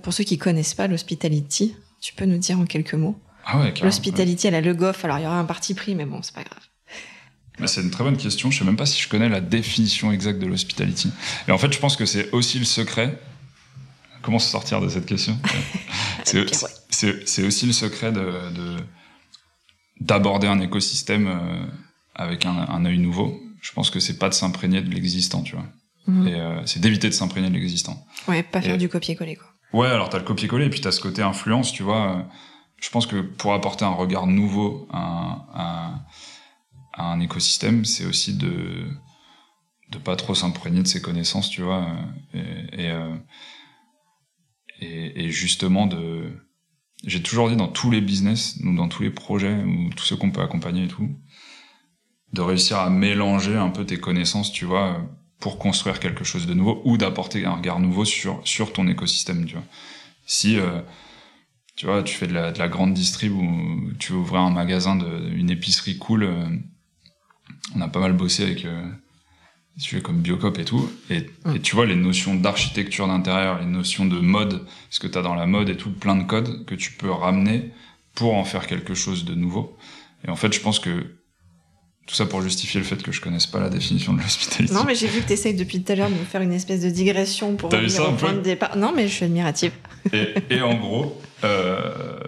Pour ceux qui connaissent pas l'hospitality, tu peux nous dire en quelques mots ah ouais, L'hospitality, elle a le goff, alors il y aura un parti pris, mais bon, c'est pas grave. C'est une très bonne question. Je sais même pas si je connais la définition exacte de l'hospitality. Et en fait, je pense que c'est aussi le secret. Comment se sortir de cette question? C'est aussi le secret de d'aborder un écosystème avec un, un œil nouveau je pense que c'est pas de s'imprégner de l'existant, tu vois. Mhm. Et euh, c'est d'éviter de s'imprégner de l'existant. Ouais, pas faire du copier-coller, quoi. Ouais, alors t'as le copier-coller et puis t'as ce côté influence, tu vois. Je pense que pour apporter un regard nouveau à, à, à un écosystème, c'est aussi de de pas trop s'imprégner de ses connaissances, tu vois, et, et, euh, et, et justement de. J'ai toujours dit dans tous les business, dans tous les projets, ou tous ceux qu'on peut accompagner et tout, de réussir à mélanger un peu tes connaissances, tu vois, pour construire quelque chose de nouveau ou d'apporter un regard nouveau sur sur ton écosystème, tu vois. Si euh, tu vois, tu fais de la, de la grande distrib ou tu veux ouvrir un magasin de une épicerie cool, euh, on a pas mal bossé avec euh, des sujets comme Biocop et tout, et, et tu vois les notions d'architecture d'intérieur, les notions de mode, ce que tu as dans la mode et tout, plein de codes que tu peux ramener pour en faire quelque chose de nouveau. Et en fait, je pense que tout ça pour justifier le fait que je connaisse pas la définition de l'hospitalité. Non, mais j'ai vu que tu essayes depuis tout à l'heure de me faire une espèce de digression pour revenir au point de départ. Non, mais je suis admirative. Et, et en gros, euh,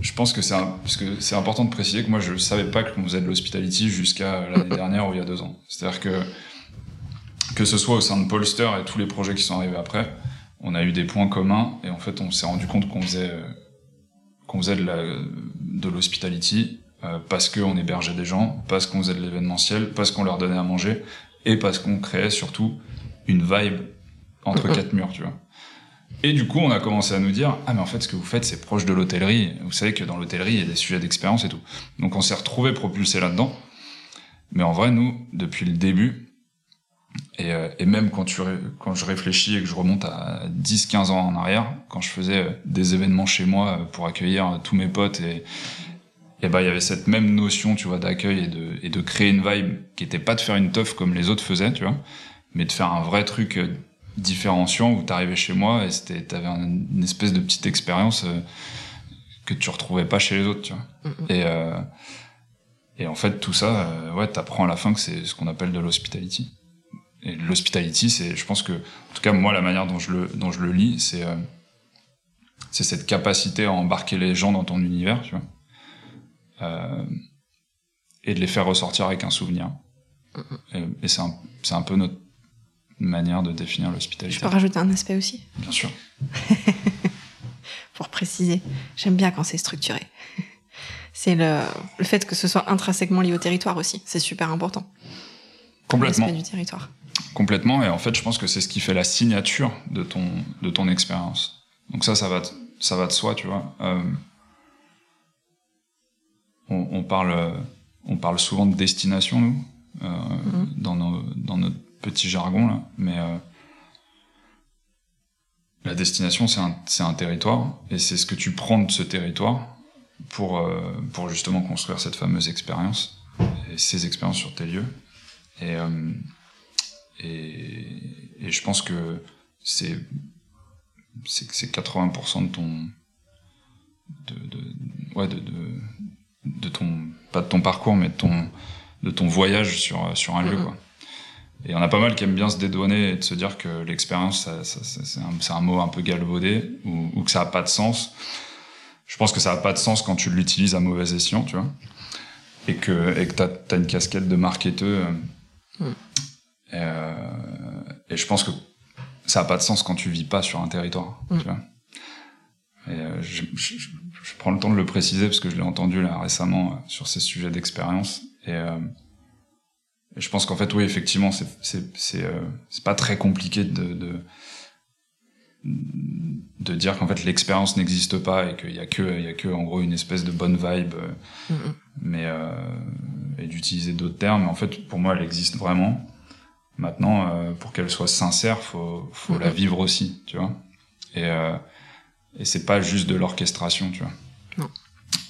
je pense que c'est parce que c'est important de préciser que moi je savais pas qu'on faisait de l'hospitality jusqu'à l'année dernière ou il y a deux ans. C'est-à-dire que que ce soit au sein de Polster et tous les projets qui sont arrivés après, on a eu des points communs et en fait on s'est rendu compte qu'on faisait qu'on faisait de l'hospitality euh, parce qu'on hébergeait des gens, parce qu'on faisait de l'événementiel, parce qu'on leur donnait à manger, et parce qu'on créait surtout une vibe entre quatre murs, tu vois. Et du coup, on a commencé à nous dire, ah mais en fait, ce que vous faites, c'est proche de l'hôtellerie. Vous savez que dans l'hôtellerie, il y a des sujets d'expérience et tout. Donc on s'est retrouvé propulsé là-dedans. Mais en vrai, nous, depuis le début, et, euh, même quand, je réfléchis et que je remonte à 10-15 ans en arrière, quand je faisais euh, des événements chez moi pour accueillir tous mes potes et, et ben il y avait cette même notion tu vois d'accueil et de et de créer une vibe qui était pas de faire une teuf comme les autres faisaient tu vois mais de faire un vrai truc euh, différenciant où t'arrivais chez moi et c'était t'avais une espèce de petite expérience euh, que tu retrouvais pas chez les autres tu vois. Et euh, et en fait tout ça euh, ouais t'apprends à la fin que c'est ce qu'on appelle de l'hospitality. Et l'hospitality c'est je pense que en tout cas moi la manière dont je le dont je le lis c'est euh, c'est cette capacité à embarquer les gens dans ton univers tu vois. Euh, et de les faire ressortir avec un souvenir. Et, et c'est un, un, peu notre manière de définir l'hospitalité. Je peux rajouter un aspect aussi Bien sûr. Pour préciser, j'aime bien quand c'est structuré. C'est le, le fait que ce soit intrinsèquement lié au territoire aussi. C'est super important. Complètement. du territoire. Complètement. Et en fait, je pense que c'est ce qui fait la signature de ton, de ton expérience. Donc ça, ça va, ça va de soi, tu vois. Euh, on, on, parle, on parle souvent de destination, nous, euh, mmh. dans, nos, dans notre petit jargon, là. Mais euh, la destination, c'est un, un, territoire, et c'est ce que tu prends de ce territoire pour, euh, pour justement construire cette fameuse expérience, et ces expériences sur tes lieux. Et, euh, et, et je pense que c'est c'est 80% de ton de, de ouais de, de, de ton pas de ton parcours mais de ton de ton voyage sur sur un lieu quoi et on a pas mal qui aiment bien se dédouaner et de se dire que l'expérience c'est un, un, mot un peu galvaudé ou, ou que ça a pas de sens je pense que ça a pas de sens quand tu l'utilises à mauvais escient tu vois et que et que t'as as une casquette de marketeur mm. et, euh, et je pense que ça a pas de sens quand tu vis pas sur un territoire. Mm. Tu vois et euh, je, je, je, prends le temps de le préciser parce que je l'ai entendu là récemment euh, sur ces sujets d'expérience et, euh, et, je pense qu'en fait oui effectivement c'est euh, pas très compliqué de de, de dire qu'en fait l'expérience n'existe pas et qu'il y a que il y a que en gros une espèce de bonne vibe mm -hmm. mais et d'utiliser d'autres termes mais en fait pour moi elle existe vraiment Maintenant, euh, pour qu'elle soit sincère, faut, faut mm -hmm. la vivre aussi, tu vois. Et, euh, et c'est pas juste de l'orchestration, tu vois. Non.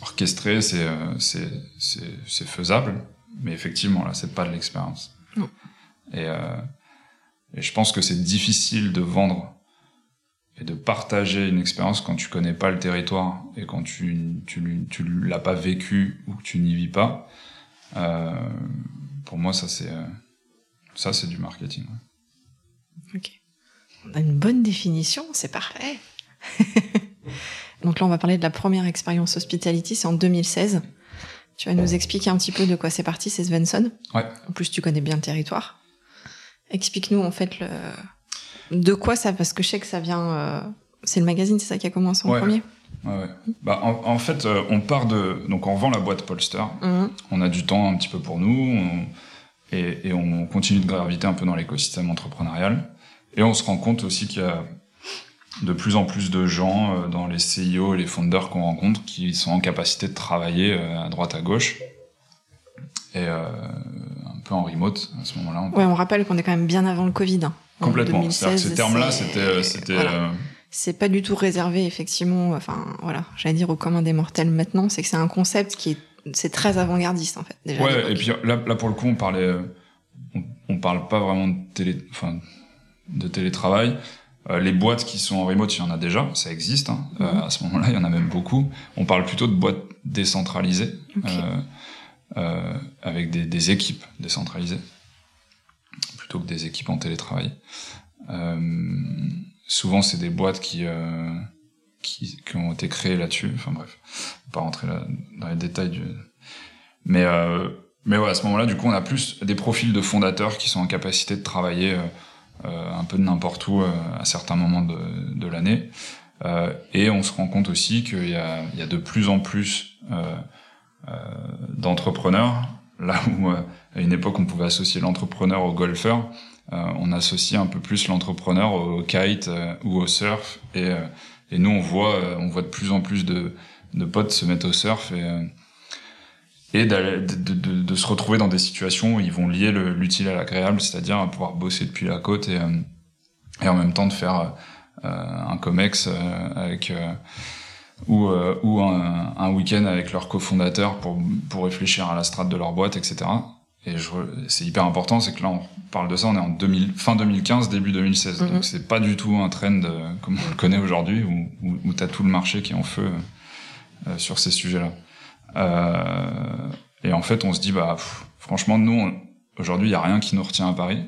Orchestrer, c'est euh, c'est faisable, mais effectivement, là, c'est pas de l'expérience. Et, euh, et je pense que c'est difficile de vendre et de partager une expérience quand tu connais pas le territoire et quand tu, tu, tu l'as pas vécu ou que tu n'y vis pas. Euh, pour moi, ça, c'est euh, ça, c'est du marketing. Ok. On a une bonne définition, c'est parfait. Donc là, on va parler de la première expérience hospitality, c'est en 2016. Tu vas nous expliquer un petit peu de quoi c'est parti, c'est Svensson. Ouais. En plus, tu connais bien le territoire. Explique-nous en fait le... de quoi ça, parce que je sais que ça vient. Euh... C'est le magazine, c'est ça qui a commencé en ouais. premier. Ouais, ouais. Bah, en, en fait, euh, on part de. Donc, on vend la boîte Polster. -hmm. On a du temps un petit peu pour nous. On et, et, on continue de graviter un peu dans l'écosystème entrepreneurial. Et on se rend compte aussi qu'il y a de plus en plus de gens euh, dans les CIO et les fondeurs qu'on rencontre qui sont en capacité de travailler euh, à droite à gauche et euh, un peu en remote à ce moment-là. Ouais, on rappelle qu'on est quand même bien avant le Covid. Hein, Complètement. 2016, que ces termes-là, c'était, c'était. Voilà. Euh... C'est pas du tout réservé, effectivement. Enfin, voilà, j'allais dire au commun des mortels maintenant, c'est que c'est un concept qui est c'est très avant-gardiste en fait. Déjà ouais, et puis là, là pour le coup, on parlait, on, on parle pas vraiment de télé, enfin, de télétravail. Euh, les boîtes qui sont en remote, il y en a déjà, ça existe. Hein. -hmm. euh, à ce moment-là, il y en a même beaucoup. On parle plutôt de boîtes décentralisées, okay. euh, avec des, des, équipes décentralisées, plutôt que des équipes en télétravail. souvent, c'est des boîtes qui qui, qui, ont été créés là-dessus. Enfin bref, pas rentrer là, dans les détails du. Mais mais ouais, à ce moment-là, du coup, on a plus des profils de fondateurs qui sont en capacité de travailler un peu de n'importe où euh, à certains moments de, de l'année. Euh, et on se rend compte aussi qu'il y a, il y a de plus en plus d'entrepreneurs. Là où à une époque on pouvait associer l'entrepreneur au golfeur, on associe un peu plus l'entrepreneur au kite ou au surf et et nous, on voit, euh, on voit de plus en plus de, de potes se mettre au surf et, euh, et de, de, de, de, se retrouver dans des situations où ils vont lier l'utile à l'agréable, c'est-à-dire pouvoir bosser depuis la côte et, euh, et en même temps de faire euh, un comex avec ou, ou un, un week-end avec leur cofondateur pour, pour réfléchir à la strate de leur boîte, etc. Et c'est hyper important, c'est que là on parle de ça, on est en 2000, fin 2015, début 2016. Mm -hmm. Donc c'est pas du tout un trend euh, comme on le connaît aujourd'hui, où, où, où tu as tout le marché qui est en feu euh, sur ces sujets-là. Euh, et en fait, on se dit, bah pff, franchement, nous, aujourd'hui, il y a rien qui nous retient à Paris.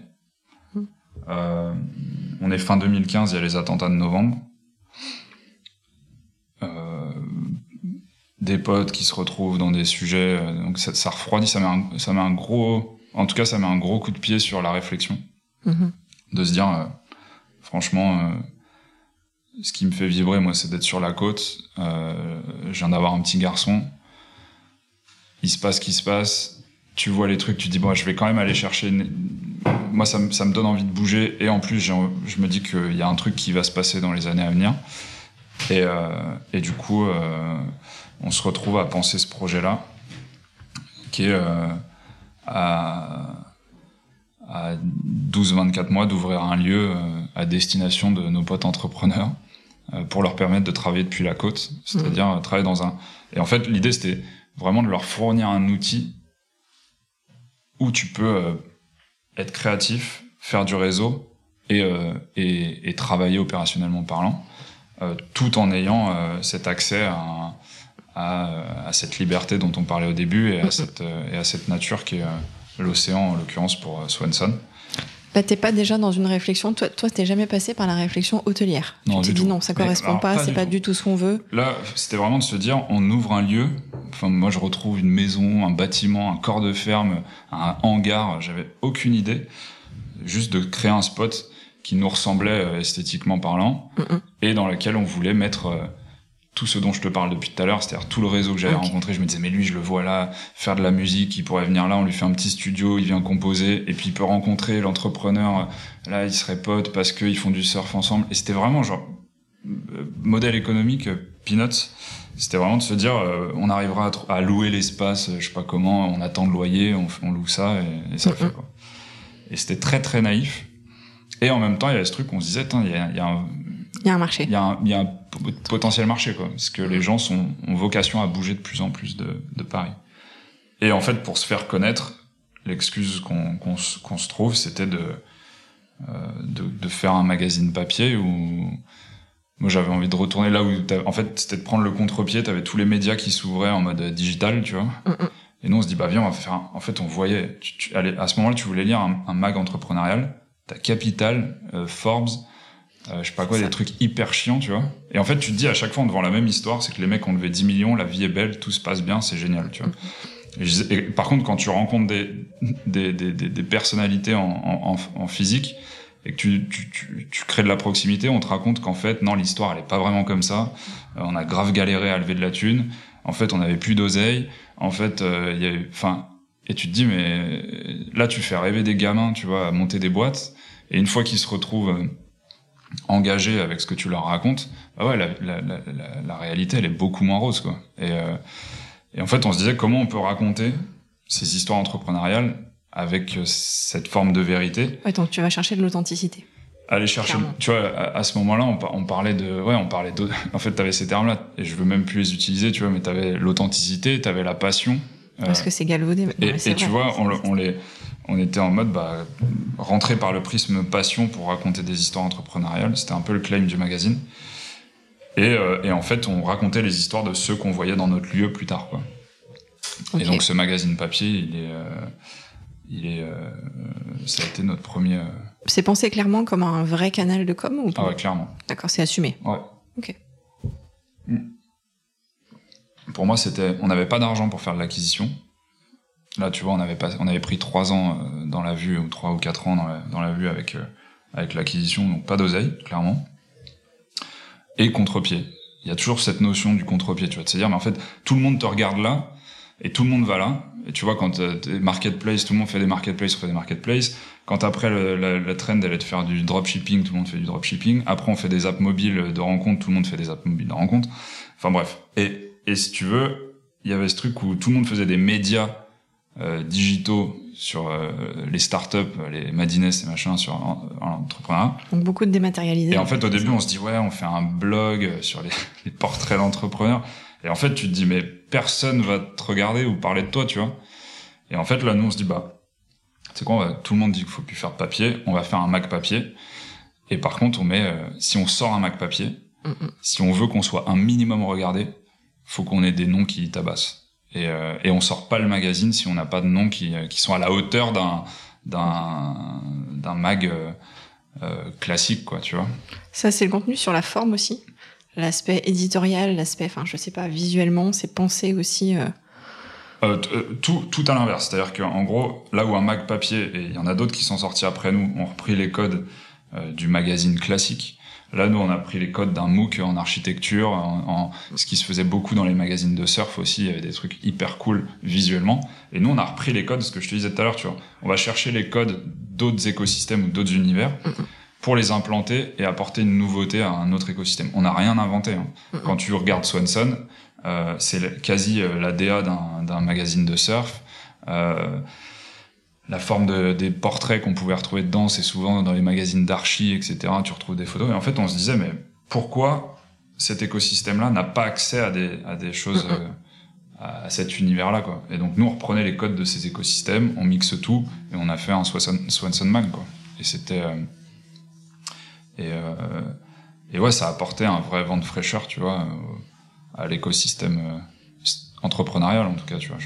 Mm. Euh, on est fin 2015, il y a les attentats de novembre. Euh, des potes qui se retrouvent dans des sujets, donc ça, ça refroidit, ça met, un, ça met un gros, en tout cas, ça met un gros coup de pied sur la réflexion, mmh. de se dire, euh, franchement, ce qui me fait vibrer, moi, c'est d'être sur la côte. Je viens d'avoir un petit garçon. Il se passe ce qui se passe. Tu vois les trucs, tu dis, bon, je vais quand même aller chercher. Moi, ça, me donne envie de bouger. Et en plus, je me dis qu'il y a un truc qui va se passer dans les années à venir. Et, euh, du coup, euh, on se retrouve à penser ce projet-là, qui est euh, à, à 12-24 mois d'ouvrir un lieu à destination de nos potes entrepreneurs pour leur permettre de travailler depuis la côte, c'est-à-dire travailler dans un... Et en fait, l'idée, c'était vraiment de leur fournir un outil où tu peux être créatif, faire du réseau et, et, et travailler opérationnellement parlant, tout en ayant cet accès à, à, à, cette liberté dont on parlait au début et à cette, et à cette nature qui est l'océan en l'occurrence pour Swanson. Bah, t'es pas déjà dans une réflexion. Toi, toi, t'es jamais passé par la réflexion hôtelière. Non, tu t'es dit non, ça correspond pas, c'est pas du tout ce qu'on veut. Là, c'était vraiment de se dire, on ouvre un lieu. Enfin, moi, je retrouve une maison, un bâtiment, un corps de ferme, un hangar. J'avais aucune idée. Juste de créer un spot qui nous ressemblait euh, esthétiquement parlant et dans lequel on voulait mettre euh, tout ce dont je te parle depuis tout à l'heure, c'est-à-dire tout le réseau que j'avais rencontré, je me disais mais lui je le vois là faire de la musique, il pourrait venir là, on lui fait un petit studio, il vient composer et puis il peut rencontrer l'entrepreneur, là il serait pote parce qu'ils font du surf ensemble et c'était vraiment genre euh, modèle économique euh, peanuts. C'était vraiment de se dire euh, on arrivera à, louer l'espace, je sais pas comment, on attend le loyer, on, loue ça et, ça fait quoi. Et c'était très très naïf. Et en même temps, il y avait ce truc, on se disait, il y a, y a un, il y a un marché. Il y a un, y a un potentiel marché, quoi. Parce que les gens sont, ont vocation à bouger de plus en plus de, de Paris. Et en fait, pour se faire connaître, l'excuse qu'on qu'on se trouve, c'était de, euh, de, de faire un magazine papier où moi j'avais envie de retourner là où en fait c'était de prendre le contre-pied t'avais tous les médias qui s'ouvraient en mode digital tu vois mm, mm. et nous on se dit bah viens on va faire en fait on voyait tu, allez, à ce moment-là tu voulais lire un, un mag entrepreneurial t'as Capital euh, Forbes euh, je sais pas quoi, des trucs hyper chiants, tu vois. Et en fait, tu te dis à chaque fois, devant la même histoire, c'est que les mecs ont levé 10 millions, la vie est belle, tout se passe bien, c'est génial, tu vois. Et, par contre, quand tu rencontres des, des, des, des personnalités en, en, en, physique et que tu, tu, tu, tu, crées de la proximité, on te raconte qu'en fait, non, l'histoire, elle est pas vraiment comme ça. Euh, on a grave galéré à lever de la thune. En fait, on n'avait plus d'oseille. En fait, euh, il y a eu, enfin, et tu te dis, mais là, tu fais rêver des gamins, tu vois, à monter des boîtes. Et une fois qu'ils se retrouvent engagés avec ce que tu leur racontes, bah ouais, la, la, la, la, réalité, elle est beaucoup moins rose, quoi. Et, euh, et en fait, on se disait comment on peut raconter ces histoires entrepreneuriales avec cette forme de vérité. Ouais, donc tu vas chercher de l'authenticité. Aller chercher, tu vois, à, ce moment-là, on, parlait de, ouais, on parlait de, en fait, t'avais ces termes-là, et je veux même plus les utiliser, tu vois, mais t'avais l'authenticité, t'avais la passion. Parce que c'est galvaudé. Et, et tu vois, on, on les, on était en mode bah, rentrer par le prisme passion pour raconter des histoires entrepreneuriales. C'était un peu le claim du magazine. Et, euh, et, en fait, on racontait les histoires de ceux qu'on voyait dans notre lieu plus tard. Quoi. Et donc, ce magazine papier, il est, euh, il est, euh, ça a été notre premier. C'est pensé clairement comme un vrai canal de com ou pas Ah ouais, clairement. D'accord, c'est assumé. Ouais. Ok. Mm. Pour moi, c'était, on n'avait pas d'argent pour faire de l'acquisition. Là, tu vois, on avait, pas, on avait pris trois ans euh, dans la vue, ou trois ou quatre ans dans la, dans la vue avec, euh, avec l'acquisition, donc pas d'oseille, clairement. Et contre-pied. Il y a toujours cette notion du contre-pied, tu vois, de se dire, mais en fait, tout le monde te regarde là, et tout le monde va là. Et tu vois, quand euh, t'es marketplace, tout le monde fait des marketplaces, on fait des marketplaces. Quand après, le, la, trend, elle est de faire du dropshipping, tout le monde fait du dropshipping. Après, on fait des apps mobiles de rencontres, tout le monde fait des apps mobiles de rencontres. Enfin bref. Et, et si tu veux, il y avait ce truc où tout le monde faisait des médias digitaux sur euh, les startups, les Madines et machin sur l'entrepreneuriat. Donc beaucoup de dématérialisé. Et en fait, au début, on se dit ouais, on fait un blog sur les, les portraits d'entrepreneurs. Et en fait, tu te dis mais personne va te regarder ou parler de toi, tu vois. Et en fait, là, nous, on se dit bah, c'est quoi, va, tout le monde dit qu'il faut plus faire de papier, on va faire un Mac papier. Et par contre, on met, euh, si on sort un Mac papier, mm -mm. si on veut qu'on soit un minimum regardé, faut qu'on ait des noms qui tabassent. Et, euh, et on sort pas le magazine si on n'a pas de noms qui, euh, qui sont à la hauteur d'un d'un d'un mag euh, euh, classique, quoi, tu vois. Ça, c'est le contenu sur la forme aussi. L'aspect éditorial, l'aspect, enfin, je sais pas, visuellement, c'est pensé aussi. Euh... Euh, tout, tout à l'inverse. C'est-à-dire qu'en gros, là où un mag papier, et il y en a d'autres qui sont sortis après nous, ont repris les codes du magazine classique, Là, nous, on a pris les codes d'un MOOC en architecture, en, ce qui se faisait beaucoup dans les magazines de surf aussi. Il y avait des trucs hyper cool visuellement. Et nous, on a repris les codes, ce que je te disais tout à l'heure, tu vois. On va chercher les codes d'autres écosystèmes ou d'autres univers pour les implanter et apporter une nouveauté à un autre écosystème. On n'a rien inventé. Hein. Quand tu regardes Swanson, euh, c'est quasi euh, la DA d'un magazine de surf. Euh, la forme de, des portraits qu'on pouvait retrouver dedans, c'est souvent dans les magazines d'archi, etc. Tu retrouves des photos. Et en fait, on se disait, mais pourquoi cet écosystème-là n'a pas accès à des, à des choses, euh, à cet univers-là, quoi. Et donc, nous, on reprenait les codes de ces écosystèmes, on mixe tout, et on a fait un Swanson, Swanson Mag, quoi. Et c'était et et ouais, ça a apporté un vrai vent de fraîcheur, tu vois, à l'écosystème entrepreneurial en tout cas, tu vois.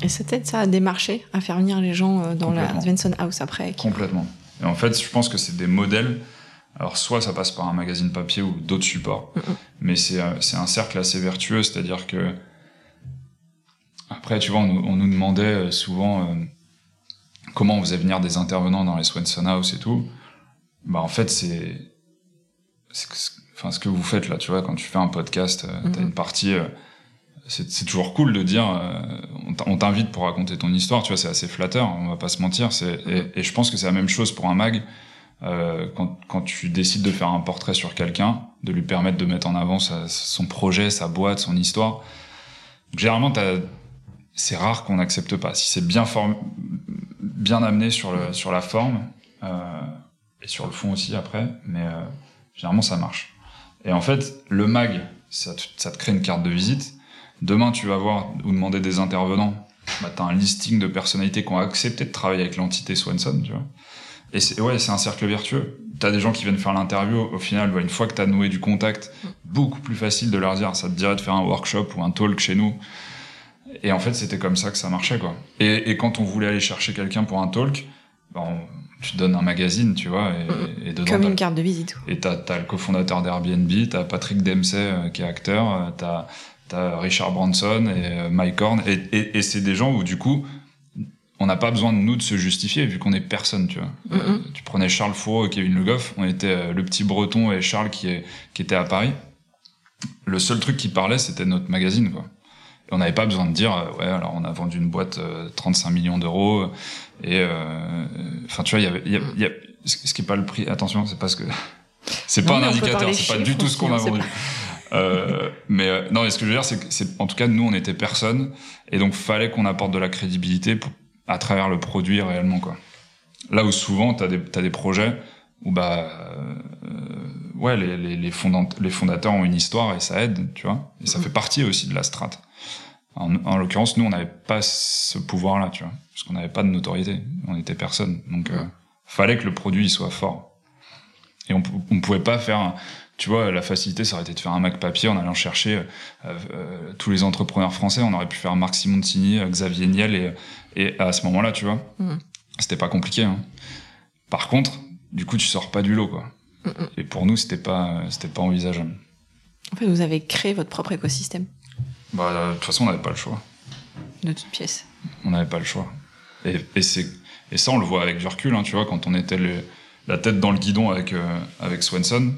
Et t'aide ça à démarcher, à faire venir les gens dans la Svensson House après Complètement. Et en fait, je pense que c'est des modèles. Alors, soit ça passe par un magazine papier ou d'autres supports, mais c'est un cercle assez vertueux, c'est-à-dire que après, tu vois, on, nous demandait euh, souvent euh, comment on faisait venir des intervenants dans les Swenson House et tout. Bah, en fait, c'est, enfin, ce que vous faites là, tu vois, quand tu fais un podcast, euh, t'as une partie, c'est toujours cool de dire, on t'invite pour raconter ton histoire, tu vois, c'est assez flatteur, on va pas se mentir. Et, je pense que c'est la même chose pour un mag. quand, quand tu décides de faire un portrait sur quelqu'un, de lui permettre de mettre en avant son projet, sa boîte, son histoire. Généralement, c'est rare qu'on n'accepte pas. Si c'est bien bien amené sur le sur la forme euh, et sur le fond aussi après, mais euh, généralement ça marche. Et en fait, le mag, ça te crée une carte de visite. Demain, tu vas voir ou demander des intervenants. Bah, t'as un listing de personnalités qui ont accepté de travailler avec l'entité Swanson, tu vois. Et c'est, ouais, c'est un cercle vertueux. T'as des gens qui viennent faire l'interview, au final, bah, une fois que t'as noué du contact, beaucoup plus facile de leur dire, ça te dirait de faire un workshop ou un talk chez nous. Et en fait, c'était comme ça que ça marchait, quoi. Et, et quand on voulait aller chercher quelqu'un pour un talk, ben, tu donnes un magazine, tu vois, et, et dedans. Comme une carte de visite. Et t'as, as le cofondateur d'Airbnb, t'as Patrick Dempsey euh, qui est acteur, euh, t'as, as Richard Branson et euh, Mike Horn, et, et, et c'est des gens où du coup, on n'a pas besoin de nous de se justifier vu qu'on est personne, tu vois. tu prenais Charles et Kevin Le Goff, on était le petit Breton et Charles qui, est, qui était à Paris. Le seul truc qui parlait, c'était notre magazine, quoi on n'avait pas besoin de dire, euh, ouais, alors on a vendu une boîte 35 euh, millions d'euros et, euh, enfin, tu vois, il y avait, y ce qui est pas le prix. Attention, c'est parce que c'est pas un indicateur, c'est pas du tout ce qu'on a vendu. Euh, mais non, mais ce que je veux dire, c'est que c'est en tout cas nous, on était personne, et donc fallait qu'on apporte de la crédibilité pour, à travers le produit réellement, quoi. Là où souvent t'as des t'as des projets où bah euh, ouais les les, les, les fondateurs ont une histoire et ça aide, tu vois, et ça mm. fait partie aussi de la strate. En, l'occurrence, nous, on n'avait pas ce pouvoir-là, tu vois, parce qu'on n'avait pas de notoriété, on était personne. Donc, euh, fallait que le produit soit fort. Et on, on pouvait pas faire, tu vois, la facilité, ça aurait été de faire un Mac papier en allant chercher euh, euh, tous les entrepreneurs français. On aurait pu faire Marc Simoncini, Xavier Niel, et, et à ce moment-là, tu vois, mmh. c'était pas compliqué. Hein. Par contre, du coup, tu sors pas du lot, quoi. Mmh, mmh. Et pour nous, c'était pas, c'était pas envisageable. En fait, vous avez créé votre propre écosystème. Bah, de toute façon, on n'avait pas le choix. De toute pièce. On n'avait pas le choix. Et, et, c'est, et ça, on le voit avec du recul, hein, tu vois, quand on était la tête dans le guidon avec, euh, avec Swanson.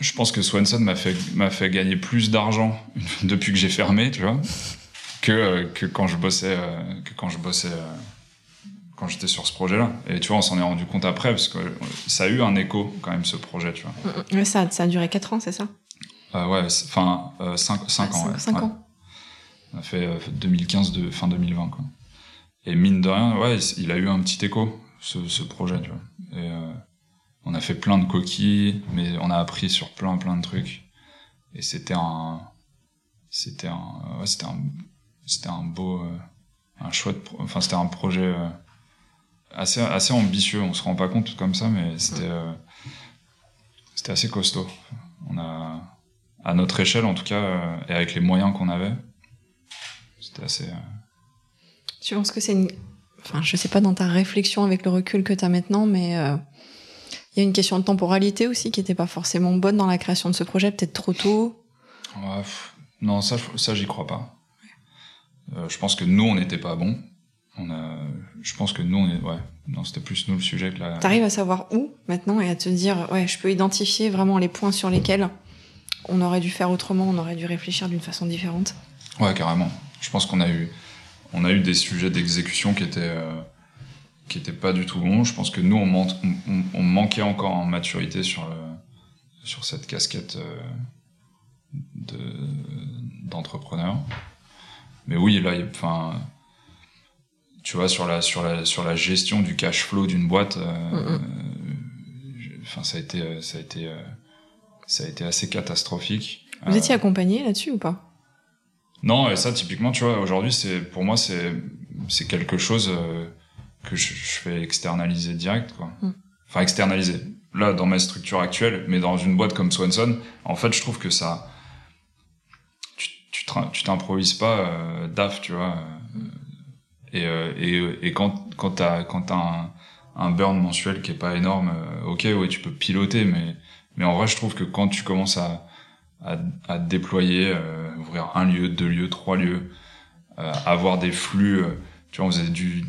Je pense que Swanson m'a fait, m'a fait gagner plus d'argent depuis que j'ai fermé, tu vois, que, euh, que quand je bossais, euh, que quand je bossais, quand j'étais sur ce projet-là. Et tu vois, on s'en est rendu compte après, parce que ça a eu un écho, quand même, ce projet, tu vois. Mais ça, ça a duré 4 ans, c'est ça? Euh, ouais, enfin, 5, euh, 5 ans. 5 ans. On a fait 2015, euh, de, fin 2020, quoi. Et mine de rien, ouais, il a eu un petit écho, ce, ce projet, tu vois. Et on a fait plein de coquilles, mais on a appris sur plein, plein de trucs. Et c'était un, c'était un, ouais, c'était un, c'était un beau, un chouette, enfin, c'était un projet assez, assez ambitieux. On se rend pas compte comme ça, mais c'était, c'était assez costaud. On a, à notre échelle en tout cas, euh, et avec les moyens qu'on avait. C'était assez. Euh, tu penses que c'est une. Enfin, je sais pas dans ta réflexion avec le recul que tu as maintenant, mais euh, il y a une question de temporalité aussi qui n'était pas forcément bonne dans la création de ce projet, peut-être trop tôt? Ouais, non, ça, ça j'y crois pas. je pense que nous, on n'était pas bons. On a, je pense que nous, on est, ouais, non, c'était plus nous le sujet que la. T'arrives à savoir où maintenant et à te dire, ouais, je peux identifier vraiment les points sur lesquels on aurait dû faire autrement, on aurait dû réfléchir d'une façon différente? Ouais, carrément. Je pense qu'on a eu, on a eu des sujets d'exécution qui étaient, euh, qui étaient pas du tout bons. Je pense que nous, on, on, manquait encore en maturité sur le, sur cette casquette euh, de d'entrepreneur. Mais oui, là, enfin, tu vois, sur la, sur la, sur la gestion du cash flow d'une boîte, euh, enfin, ça a été, ça a été ça a été assez catastrophique. Vous étiez euh, accompagné là-dessus ou pas? Non, et ça typiquement, tu vois, aujourd'hui, c'est pour moi, c'est c'est quelque chose euh, que je, fais externaliser direct, quoi. Hmm. enfin externaliser. Là, dans ma structure actuelle, mais dans une boîte comme Swanson, en fait, je trouve que ça, tu tu t'improvises pas euh, DAF, tu vois. Et, euh, et, et quand quand t'as quand t'as un, un burn mensuel qui est pas énorme, euh, ok, ouais, tu peux piloter, mais mais en vrai, je trouve que quand tu commences à à, à déployer, euh, ouvrir un lieu, deux lieux, trois lieux, euh, avoir des flux tu vois, on faisait du,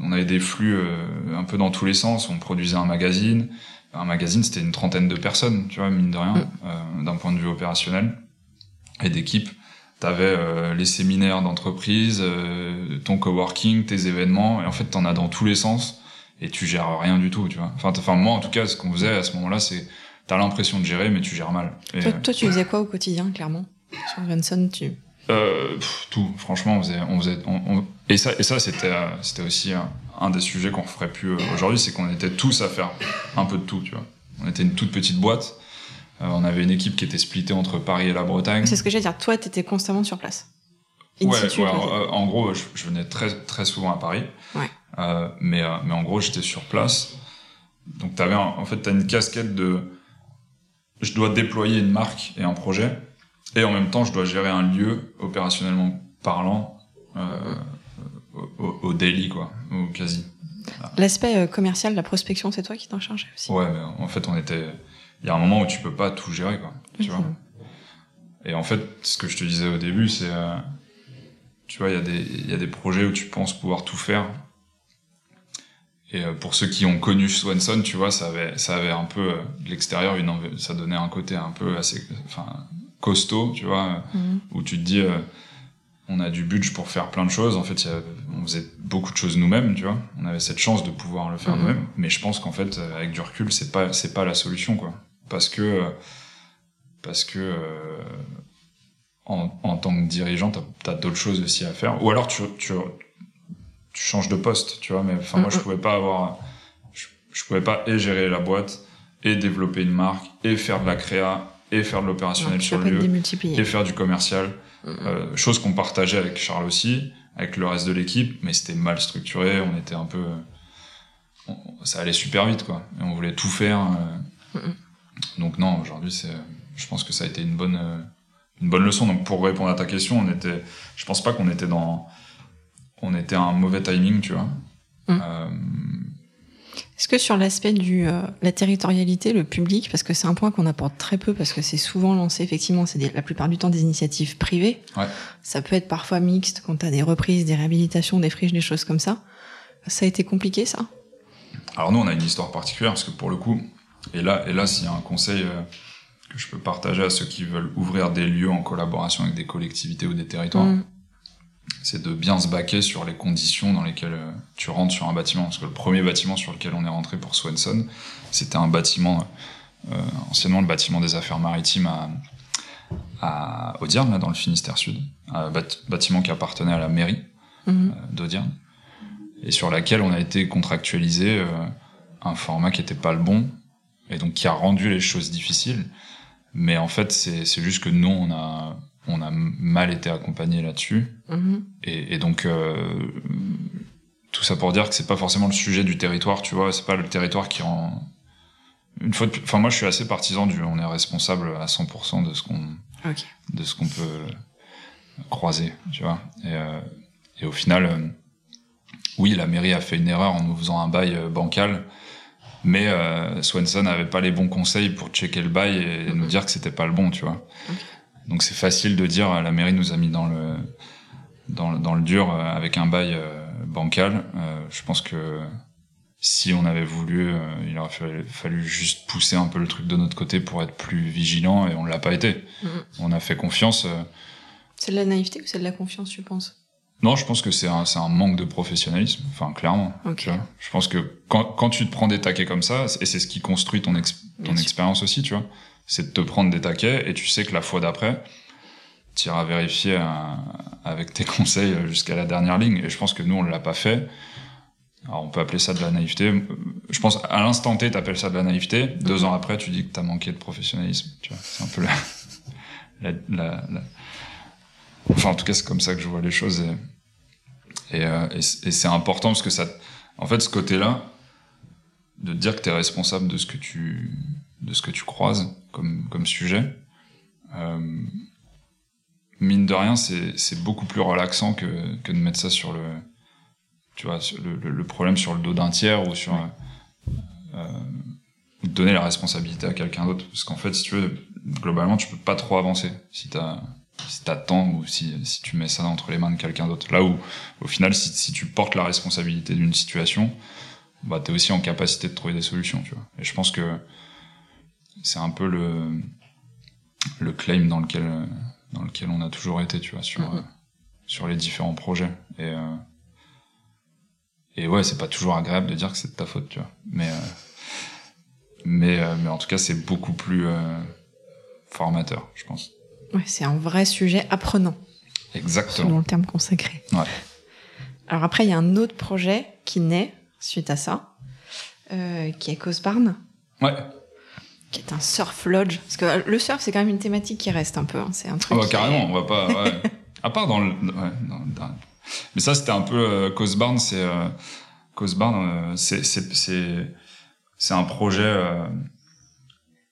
on avait des flux euh, un peu dans tous les sens. On produisait un magazine. Un magazine, c'était une trentaine de personnes, tu vois, mine de rien, mm. euh, d'un point de vue opérationnel et d'équipe. T'avais euh, les séminaires d'entreprise, euh, ton coworking, tes événements, et en fait, t'en as dans tous les sens et tu gères rien du tout, tu vois. Enfin, enfin moi, en tout cas, ce qu'on faisait à ce moment-là, c'est t'as l'impression de gérer, mais tu gères mal. toi, toi, tu faisais quoi au quotidien, clairement? Sur Johnson, tu euh, tout, franchement, on faisait, on faisait, on, et ça, et ça, c'était, euh, c'était aussi un, des sujets qu'on ferait plus euh, aujourd'hui, c'est qu'on était tous à faire un peu de tout, tu vois. On était une toute petite boîte. Euh, on avait une équipe qui était splittée entre Paris et la Bretagne. C'est ce que j'allais dire. Toi, t'étais constamment sur place. ouais, ouais en, gros, je, je, venais très, très souvent à Paris. Ouais. mais, mais en gros, j'étais sur place. Donc, t'avais, en fait, t'as une casquette de, je dois déployer une marque et un projet et en même temps, je dois gérer un lieu opérationnellement parlant euh, au, au, daily, quoi, au quasi. L'aspect euh, commercial, la prospection, c'est toi qui t'en chargeais aussi? Ouais, mais en fait, on était. Il y a un moment où tu peux pas tout gérer, quoi. Tu vois. Et en fait, ce que je te disais au début, c'est, euh, tu vois, il y a des, il y a des projets où tu penses pouvoir tout faire. Et euh, pour ceux qui ont connu Swanson, tu vois, ça avait, ça avait un peu de l'extérieur, une, ça donnait un côté un peu assez, enfin, costaud, tu vois, mhm. où tu te dis, euh, on a du budget pour faire plein de choses. En fait, on faisait beaucoup de choses nous-mêmes, tu vois. On avait cette chance de pouvoir le faire mhm. nous-mêmes. Mais je pense qu'en fait, euh, avec du recul, c'est pas, c'est pas la solution, quoi. Parce que, euh, parce que, en, en, tant que dirigeant, t'as as, d'autres choses aussi à faire. Ou alors, tu, tu, tu changes de poste, tu vois. Mais enfin, moi, je mhm. pouvais pas avoir, je, je pouvais pas et gérer la boîte et développer une marque et faire de la créa et faire de l'opérationnel sur le lieu et faire du commercial. Euh, chose qu'on partageait avec Charles aussi, avec le reste de l'équipe, mais c'était mal structuré. On était un peu, ça allait super vite quoi. Et on voulait tout faire. Euh. Donc non, aujourd'hui c'est, je pense que ça a été une bonne, euh, une bonne leçon. Donc pour répondre à ta question, on était, je pense pas qu'on était dans, on était à un mauvais timing, tu vois. Mm. Euh, est-ce que sur l'aspect du euh, la territorialité, le public, parce que c'est un point qu'on apporte très peu, parce que c'est souvent lancé effectivement, c'est la plupart du temps des initiatives privées. Ouais. Ça peut être parfois mixte quand t'as des reprises, des réhabilitations, des friches, des choses comme ça. Ça a été compliqué, ça? Alors nous, on a une histoire particulière parce que pour le coup, et là, et là, s'il y a un conseil euh, que je peux partager à ceux qui veulent ouvrir des lieux en collaboration avec des collectivités ou des territoires. Mm c'est de bien se baquer sur les conditions dans lesquelles euh, tu rentres sur un bâtiment. Parce que le premier bâtiment sur lequel on est rentré pour Swanson, c'était un bâtiment, euh, anciennement le bâtiment des affaires maritimes à, à Audierne, là, dans le Finistère Sud. Un bâtiment qui appartenait à la mairie mhm. euh, d'Audierne. Et sur laquelle on a été contractualisé euh, un format qui était pas le bon, et donc qui a rendu les choses difficiles. Mais en fait, c'est juste que nous, on a on a mal été accompagné là-dessus. Mm-hmm. Et, et, donc, euh, tout ça pour dire que c'est pas forcément le sujet du territoire, tu vois, c'est pas le territoire qui rend. Une fois Enfin, moi, je suis assez partisan du. On est responsable à 100% de ce qu'on. De ce qu'on peut croiser, tu vois. Et, euh, et au final, euh, oui, la mairie a fait une erreur en nous faisant un bail bancal. Mais Swanson n'avait pas les bons conseils pour checker le bail et nous dire que c'était pas le bon, tu vois. Donc c'est facile de dire la mairie nous a mis dans le dans, dans le dur euh, avec un bail euh, bancal. Euh, je pense que si on avait voulu, il aurait fallu, fallu, juste pousser un peu le truc de notre côté pour être plus vigilant et on l'a pas été. Mm-hmm. On a fait confiance. C'est de la naïveté ou c'est de la confiance, tu penses? Non, je pense que c'est un, un manque de professionnalisme, enfin clairement. Okay. Je pense que quand, quand tu te prends des taquets comme ça, et c'est ce qui construit ton, ton expérience aussi, tu vois, c'est de te prendre des taquets et tu sais que la fois d'après, tu iras vérifier euh, avec tes conseils jusqu'à la dernière ligne. Et je pense que nous, on l'a pas fait. Alors, on peut appeler ça de la naïveté. Je pense, à l'instant T, t'appelles ça de la naïveté. Deux ans après, tu dis que t'as manqué de professionnalisme. C'est un peu la, Enfin, en tout cas, c'est comme ça que je vois les choses. Et, euh, et c'est important parce que ça, en fait, ce côté-là, de dire que tu es responsable de ce que tu de ce que tu croises comme comme sujet euh, mine de rien c'est beaucoup plus relaxant que que de mettre ça sur le tu vois le, le, problème sur le dos d'un tiers ou sur euh, donner la responsabilité à quelqu'un d'autre parce qu'en fait si tu veux globalement tu peux pas trop avancer si t'as si t'attends ou si, si tu mets ça entre les mains de quelqu'un d'autre. Là où, au final, si, si tu portes la responsabilité d'une situation, bah, tu es aussi en capacité de trouver des solutions, tu vois. Et je pense que c'est un peu le, le claim dans lequel, dans lequel on a toujours été, tu vois, sur, mm-hmm. sur les différents projets. Et, euh, et ouais, c'est pas toujours agréable de dire que c'est de ta faute, tu vois. Mais, euh, mais, euh, mais en tout cas, c'est beaucoup plus formateur, je pense. Ouais, c'est un vrai sujet apprenant. Exactement. Selon le terme consacré. Ouais. Alors après, il y a un autre projet qui naît suite à ça, euh, qui est Cosbarn. Ouais. Qui est un surf lodge. Parce que le surf, c'est quand même une thématique qui reste un peu. Hein. C'est un truc. Ah bah, carrément, on va pas. Ouais. à part dans le. Ouais, dans, Mais ça, c'était un peu. Euh, Cosbarn, c'est. Euh, Cosbarn, euh, c'est. C'est un projet. Euh,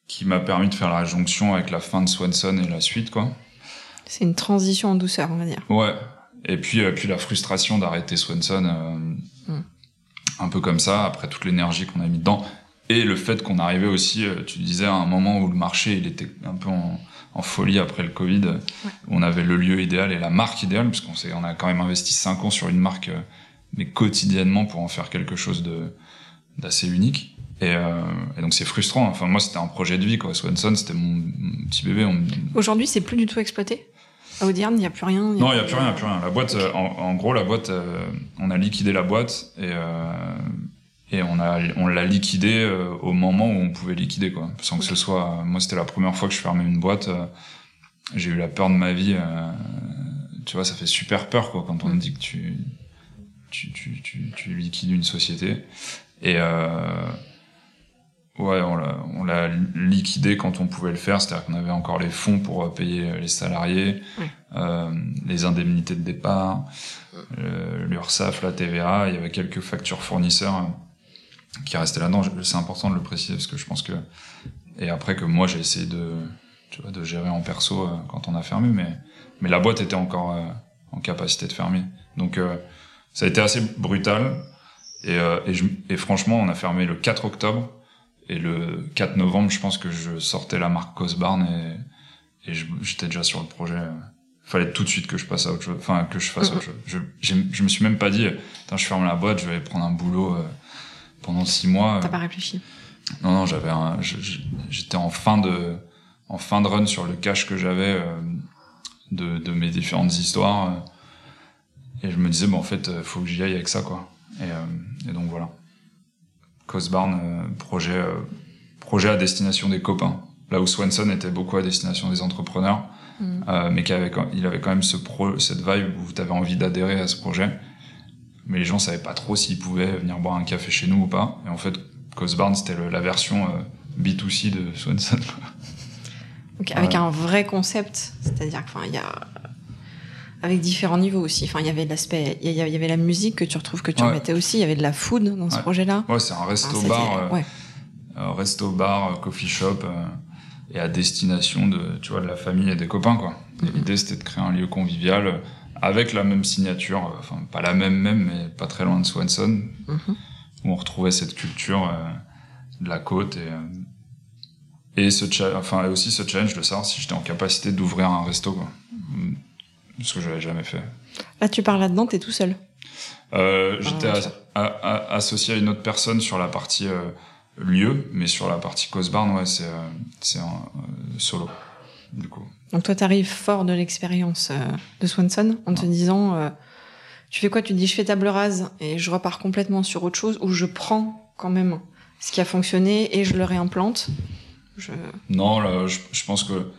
qui m'a permis de faire la jonction avec la fin de Swanson et la suite, quoi. C'est une transition en douceur, on va dire. Ouais. Et puis, puis la frustration d'arrêter Swanson. Hmm un peu comme ça, après toute l'énergie qu'on a mis dedans. Et le fait qu'on arrivait aussi, euh, tu disais, à un moment où le marché, il était un peu en, folie après le Covid, où on avait le lieu idéal et la marque idéale, parce qu'on on a quand même investi 5 ans sur une marque, euh, mais quotidiennement pour en faire quelque chose de d'assez unique. Et, euh, et, donc c'est frustrant. Enfin moi c'était un projet de vie quoi. Swanson c'était mon, petit bébé. Aujourd'hui c'est plus du tout exploité? À Audierne, il n'y a plus rien. non, il n'y a plus rien, plus rien. La boîte, euh, en, gros, la boîte, euh, on a liquidé la boîte et, euh, et on a, on l'a liquidé au moment où on pouvait liquider, quoi. Sans que ce soit, moi, c'était la première fois que je fermais une boîte. j'ai eu la peur de ma vie. tu vois, ça fait super peur, quoi, quand on me dit que tu, tu, tu, tu, tu liquides une société. Et, Ouais, on l'a liquidé quand on pouvait le faire, c'est-à-dire qu'on avait encore les fonds pour euh, payer euh, les salariés, euh, les indemnités de départ, euh, l'URSSAF, la TVA, il y avait quelques factures fournisseurs euh, qui restaient là-dedans. C'est important de le préciser parce que je pense que et après que moi j'ai essayé de tu vois de gérer en perso quand on a fermé, mais mais la boîte était encore en capacité de fermer. Donc ça a été assez brutal et et, je, et franchement on a fermé le 4 octobre. Et le 4 novembre, je pense que je sortais la marque Cosbarn et, et j'étais déjà sur le projet. Fallait tout de suite que je passe à autre chose, enfin que je fasse autre chose. Je, je me suis même pas dit, je ferme la boîte, je vais prendre un boulot euh, pendant six mois. T'as pas réfléchi? Non, non, j'avais, j'étais en fin de, en fin de run sur le cash que j'avais euh, de, de mes différentes histoires. Euh, et je me disais, bon, en fait, faut que j'y aille avec ça, quoi. Et, et donc voilà. Cosbarn, euh, projet, euh, projet à destination des copains. Là où Swanson était beaucoup à destination des entrepreneurs, mm. euh, mais qu'il avait, il avait quand même ce pro, cette vibe où tu avais envie d'adhérer à ce projet. Mais les gens savaient pas trop s'ils pouvaient venir boire un café chez nous ou pas. Et en fait, Cosbarn, c'était la version B2C de Swanson. avec un vrai concept, c'est-à-dire qu'il y a avec différents niveaux aussi. Enfin, il y avait l'aspect, il y avait la musique que tu retrouves que tu remettais aussi. Il y avait de la food dans ce projet-là. Ouais, c'est un resto bar, euh, resto bar, coffee shop, euh, et à destination de, tu vois, de la famille et des copains, quoi. Mm-hmm. L'idée, c'était de créer un lieu convivial euh, avec la même signature, enfin pas la même même, mais pas très loin de Swanson, mm-hmm. où on retrouvait cette culture de la côte et et ce enfin aussi ce challenge de savoir si j'étais en capacité d'ouvrir un resto, quoi ce que je n'avais jamais fait. Là, tu parles là-dedans, tu es tout seul euh, J'étais associé à une autre personne sur la partie euh, lieu, mais sur la partie Cosbarn, ouais, c'est euh, c'est solo, du coup. Donc toi, tu arrives fort de l'expérience de Swanson en te disant, tu fais quoi? Tu dis, je fais table rase et je repars complètement sur autre chose, ou je prends quand même ce qui a fonctionné et je le réimplante? Je... Non, là, je, je pense que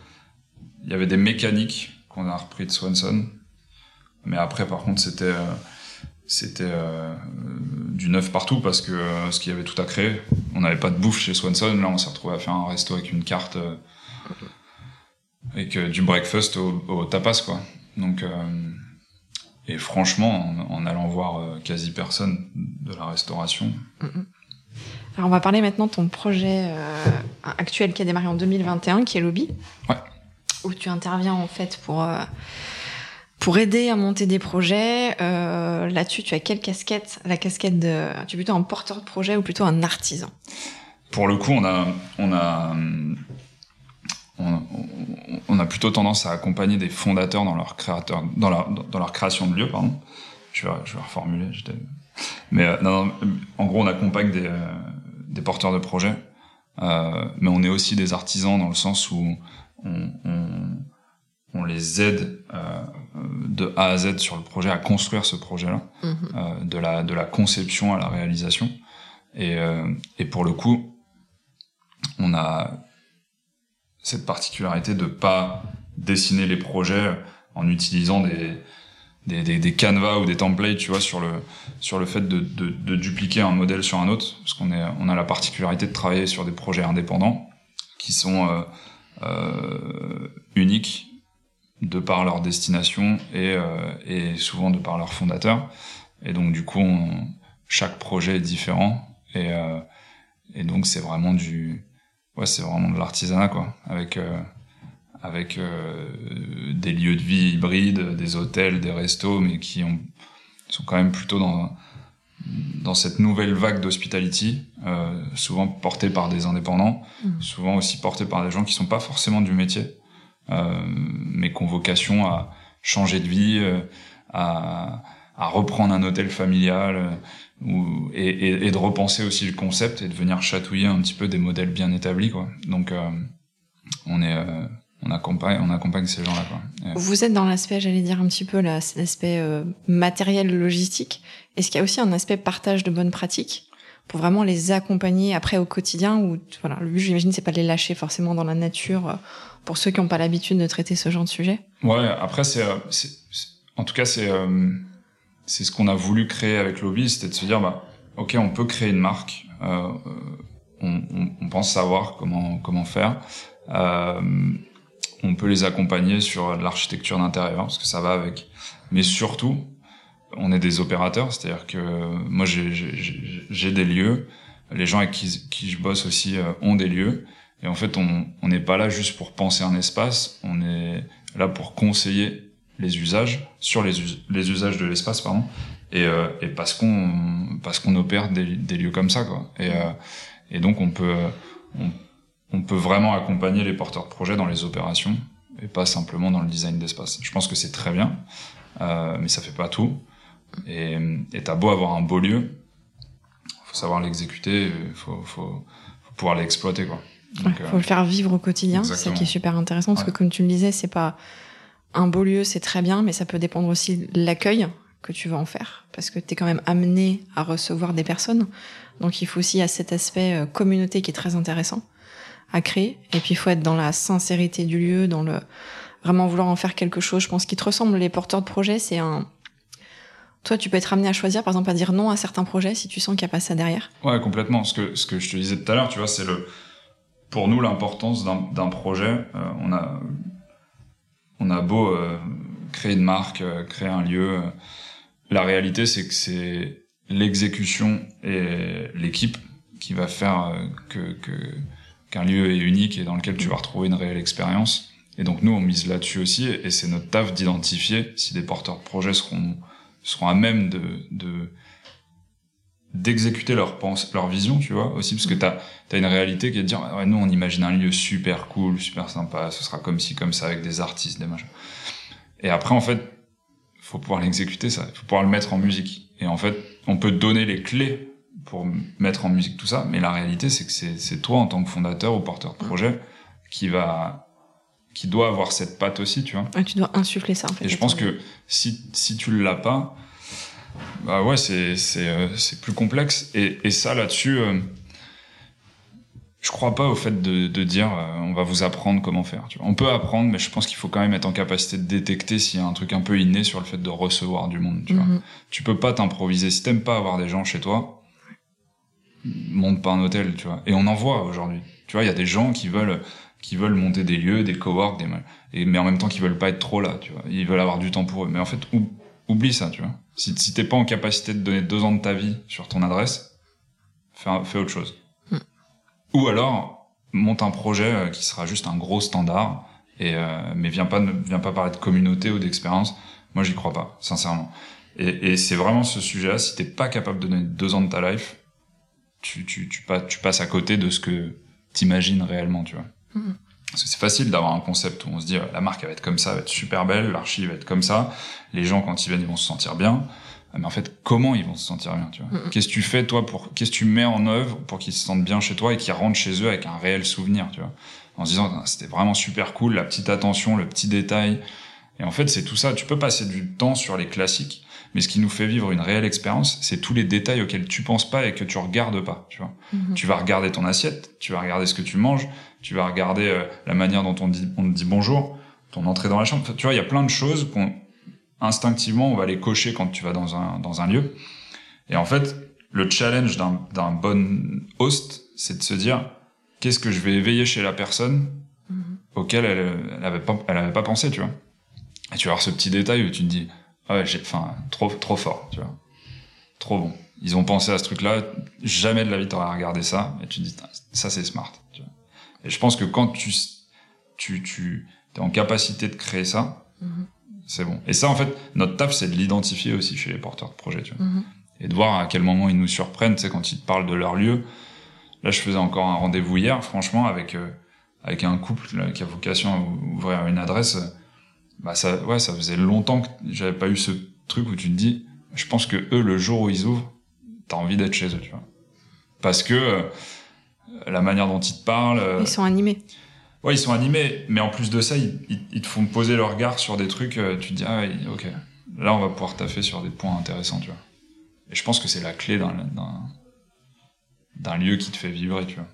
il y avait des mécaniques qu'on a repris de Swanson. Mais après, par contre, c'était euh, c'était euh, du neuf partout parce que euh, ce qu'il y avait tout à créer. On n'avait pas de bouffe chez Swanson. Là, on s'est retrouvé à faire un resto avec une carte avec du breakfast au, tapas, quoi. Donc, et franchement, en, allant voir quasi personne de la restauration. Alors on va parler maintenant de ton projet euh, actuel qui a démarré en 2021, qui est Lobby. Ouais. Où tu interviens en fait pour euh, pour aider à monter des projets. Euh, Là-dessus, tu as quelle casquette? La casquette de, tu es plutôt un porteur de projet ou plutôt un artisan? Pour le coup, on a on a on, on, a plutôt tendance à accompagner des fondateurs dans leur créateur, dans leur, dans leur création de lieu, pardon. Je vais, je vais reformuler. Mais euh, non, en gros, on accompagne des, euh, des porteurs de projets, euh, mais on est aussi des artisans dans le sens où on, on, on les aide euh, de A à Z sur le projet à construire ce projet-là, mmh. euh, de la de la conception à la réalisation. Et, et pour le coup, on a cette particularité de pas dessiner les projets en utilisant des, des, des, ou des templates, tu vois, sur le, sur le fait de, de, de dupliquer un modèle sur un autre, parce qu'on est, on a la particularité de travailler sur des projets indépendants qui sont euh, euh, uniques de par leur destination et, euh, et souvent de par leur fondateur. Et donc du coup, chaque projet est différent et, euh, et donc c'est vraiment du, ouais, c'est vraiment de l'artisanat, quoi, avec euh, avec euh, des lieux de vie hybrides, des hôtels, des restos, mais qui ont, sont quand même plutôt dans dans cette nouvelle vague d'hospitality, euh, souvent portée par des indépendants, mmh. souvent aussi portée par des gens qui sont pas forcément du métier, euh, mais qui ont vocation à changer de vie, euh, à, à reprendre un hôtel familial, ou, et, et, et, de repenser aussi le concept et de venir chatouiller un petit peu des modèles bien établis quoi. Donc euh, on est euh, on accompagne on accompagne ces gens là quoi vous êtes dans l'aspect j'allais dire un petit peu l'aspect euh, matériel logistique. Est-ce qu'il y a aussi un aspect partage de bonnes pratiques pour vraiment les accompagner après au quotidien ou voilà le but j'imagine c'est pas de les lâcher forcément dans la nature euh, pour ceux qui n'ont pas l'habitude de traiter ce genre de sujet? Ouais après c'est euh, en tout cas c'est c'est ce qu'on a voulu créer avec Lobby, c'était de se dire, bah, ok, on peut créer une marque, euh, on, on, on, pense savoir comment comment faire, euh, on peut les accompagner sur l'architecture d'intérieur parce que ça va avec, mais surtout, on est des opérateurs, c'est-à-dire que moi j'ai des lieux, les gens avec qui, qui je bosse aussi euh, ont des lieux, et en fait on n'est pas là juste pour penser un espace, on est là pour conseiller les usages sur les, les usages de l'espace pardon et, euh, et parce qu'on parce qu'on opère des, des, lieux comme ça quoi. Et, euh, et donc on peut on, on, peut vraiment accompagner les porteurs de projets dans les opérations et pas simplement dans le design d'espace. Je pense que c'est très bien euh, mais ça fait pas tout. Et t'as beau avoir un beau lieu faut savoir l'exécuter faut, faut, faut pouvoir l'exploiter quoi. Il ouais, faut le faire vivre au quotidien c'est ça qui est super intéressant parce ouais. que comme tu le disais c'est pas un beau lieu, c'est très bien, mais ça peut dépendre aussi de l'accueil que tu vas en faire, parce que tu es quand même amené à recevoir des personnes. Donc il faut aussi à cet aspect euh, communauté qui est très intéressant à créer. Et puis il faut être dans la sincérité du lieu, dans le vraiment vouloir en faire quelque chose. Je pense qu'il te ressemble les porteurs de projets, c'est un toi, tu peux être amené à choisir, par exemple, à dire non à certains projets si tu sens qu'il n'y a pas ça derrière. Ouais, complètement. Ce que, ce que je te disais tout à l'heure, tu vois, c'est le, pour nous, l'importance d'un projet. Euh, on a, on a beau euh, créer une marque, euh, créer un lieu, euh, la réalité c'est que c'est l'exécution et l'équipe qui va faire que qu'un lieu est unique et dans lequel tu vas retrouver une réelle expérience. Et donc nous on mise là-dessus aussi et c'est notre taf d'identifier si des porteurs de projets seront seront à même de, de d'exécuter leur pense, leur vision, tu vois, aussi, parce que t'as, as une réalité qui est de dire, ouais, nous, on imagine un lieu super cool, super sympa, ce sera comme ci, comme ça, avec des artistes, des machins. Et après, en fait, faut pouvoir l'exécuter, ça. Faut pouvoir le mettre en musique. Et en fait, on peut donner les clés pour mettre en musique tout ça, mais la réalité, c'est que c'est toi, en tant que fondateur ou porteur de projet, qui va, qui doit avoir cette patte aussi, tu vois. Ouais, tu dois insuffler ça, en fait. Et je pense que si, si tu l'as pas, bah ouais, c'est c'est euh, c'est plus complexe et et ça là-dessus, euh, je crois pas au fait de de dire euh, on va vous apprendre comment faire. Tu vois. On peut apprendre, mais je pense qu'il faut quand même être en capacité de détecter s'il y a un truc un peu inné sur le fait de recevoir du monde. Tu mm -hmm. vois. Tu peux pas t'improviser si t'aimes pas avoir des gens chez toi. Monte pas un hôtel, tu vois. Et on en voit aujourd'hui. Tu vois, il y a des gens qui veulent qui veulent monter des lieux, des coworks, des et mais en même temps qui veulent pas être trop là, tu vois. Ils veulent avoir du temps pour eux. Mais en fait, oublie ça, tu vois. Si, si t'es pas en capacité de donner deux ans de ta vie sur ton adresse, fais, fais autre chose. ou alors monte un projet qui sera juste un gros standard et mais viens pas viens pas parler de communauté ou d'expérience. Moi, j'y crois pas, sincèrement. Et, et c'est vraiment ce sujet-là. Si t'es pas capable de donner deux ans de ta life, tu, tu, tu, passes, tu passes à côté de ce que t'imagines réellement, tu vois. Mhm. Parce que c'est facile d'avoir un concept où on se dit la marque elle va être comme ça, elle va être super belle, l'archive va être comme ça, les gens quand ils viennent ils vont se sentir bien. Mais en fait, comment ils vont se sentir bien, tu vois. Qu'est-ce que tu fais toi pour qu'est-ce que tu mets en œuvre pour qu'ils se sentent bien chez toi et qu'ils rentrent chez eux avec un réel souvenir, tu vois En se disant c'était vraiment super cool, la petite attention, le petit détail. Et en fait, c'est tout ça. Tu peux passer du temps sur les classiques, mais ce qui nous fait vivre une réelle expérience, c'est tous les détails auxquels tu penses pas et que tu regardes pas. Tu vois, mhm. tu vas regarder ton assiette, tu vas regarder ce que tu manges, tu vas regarder euh, la manière dont on dit, on te dit bonjour, ton entrée dans la chambre. Tu vois, il y a plein de choses qu'on instinctivement on va les cocher quand tu vas dans un dans un lieu. Et en fait, le challenge d'un d'un bon host, c'est de se dire qu'est-ce que je vais éveiller chez la personne mhm. auquel elle, elle avait pas elle avait pas pensé, tu vois. Et tu vas avoir ce petit détail où tu te dis ah ouais, j'ai, enfin, trop, trop fort, tu vois. Trop bon. Ils ont pensé à ce truc-là. Jamais de la vie t'aurais regardé ça. Et tu te dis, ça c'est smart. Tu vois. Et je pense que quand tu, tu, tu es en capacité de créer ça, mm-hmm. c'est bon. Et ça, en fait, notre taf, c'est de l'identifier aussi chez les porteurs de projets, tu vois. Mm-hmm. Et de voir à quel moment ils nous surprennent, tu sais, quand ils te parlent de leur lieu. Là, je faisais encore un rendez-vous hier, franchement, avec, euh, avec un couple qui a vocation à ouvrir une adresse bah ça, ouais, ça faisait longtemps que j'avais pas eu ce truc où tu te dis, je pense que eux, le jour où ils ouvrent, t'as envie d'être chez eux, tu vois. Parce que euh, la manière dont ils te parlent. Euh, ils sont animés. Ouais, ils sont animés, mais en plus de ça, ils, ils, te font poser leur regard sur des trucs, euh, tu te dis, ah ok, là on va pouvoir taffer sur des points intéressants, tu vois. Et je pense que c'est la clé d'un, d'un, lieu qui te fait vibrer, tu vois.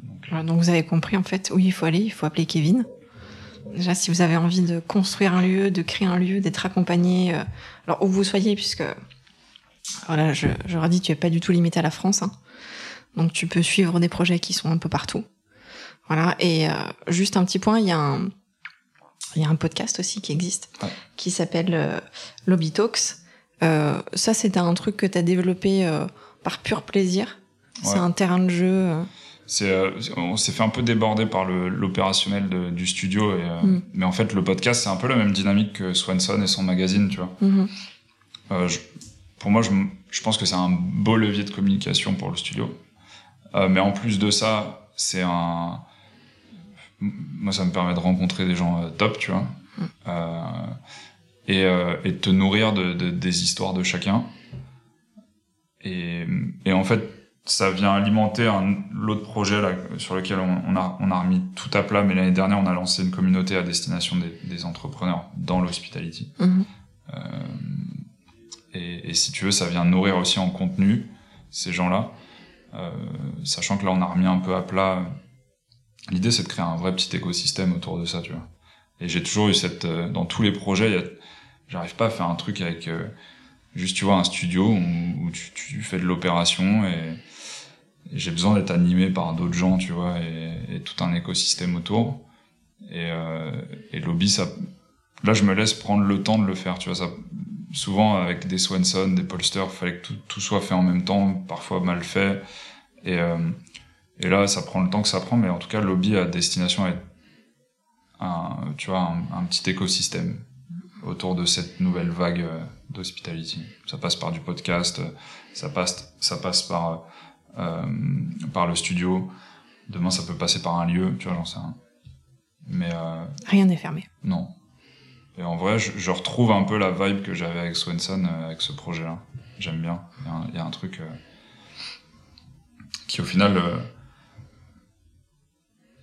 Donc, donc vous avez compris en fait où il faut aller, il faut appeler Kevin. Déjà, si vous avez envie de construire un lieu, de créer un lieu, d'être accompagné, euh, alors où vous soyez, puisque voilà, je, je redis, tu es pas du tout limité à la France, hein. donc tu peux suivre des projets qui sont un peu partout. Voilà, et euh, juste un petit point, il y a un, il y a un podcast aussi qui existe, qui s'appelle euh, Lobby Talks. Euh, ça, c'était un truc que tu as développé par pur plaisir. C'est un terrain de jeu. Euh, on s'est fait un peu déborder par l'opérationnel du studio et, euh, mm. mais en fait le podcast c'est un peu la même dynamique que Swanson et son magazine tu vois mm-hmm. euh, pour moi je, je pense que c'est un beau levier de communication pour le studio mais en plus de ça c'est un moi ça me permet de rencontrer des gens top tu vois mm. et, et de te nourrir de, de, des histoires de chacun et, et en fait ça vient alimenter un l'autre projet là, sur lequel on, a on a remis tout à plat mais l'année dernière on a lancé une communauté à destination des, des entrepreneurs dans l'hospitality. Euh, et, et, si tu veux ça vient nourrir aussi en contenu ces gens là euh, sachant que là on a remis un peu à plat. L'idée c'est de créer un vrai petit écosystème autour de ça tu vois. Et j'ai toujours eu cette euh, dans tous les projets j'arrive pas à faire un truc avec euh, juste tu vois un studio où, où tu, tu, fais de l'opération et j'ai besoin d'être animé par d'autres gens, tu vois, et, tout un écosystème autour. Et, euh, et lobby, ça, là, je me laisse prendre le temps de le faire, tu vois. Ça, souvent avec des Swanson, des Polster, il fallait que tout, soit fait en même temps, parfois mal fait. Et, euh, et là, ça prend le temps que ça prend, mais en tout cas, lobby a destination à être un, tu vois, un, petit écosystème autour de cette nouvelle vague euh, d'hospitality. Ça passe par du podcast, ça passe, ça passe par euh, par le studio. Demain, ça peut passer par un lieu, tu vois, j'en sais rien. Mais euh, rien n'est fermé. Non. Et en vrai, je, je, retrouve un peu la vibe que j'avais avec Swenson, euh, avec ce projet-là. J'aime bien. Il y, y, a un truc qui, au final,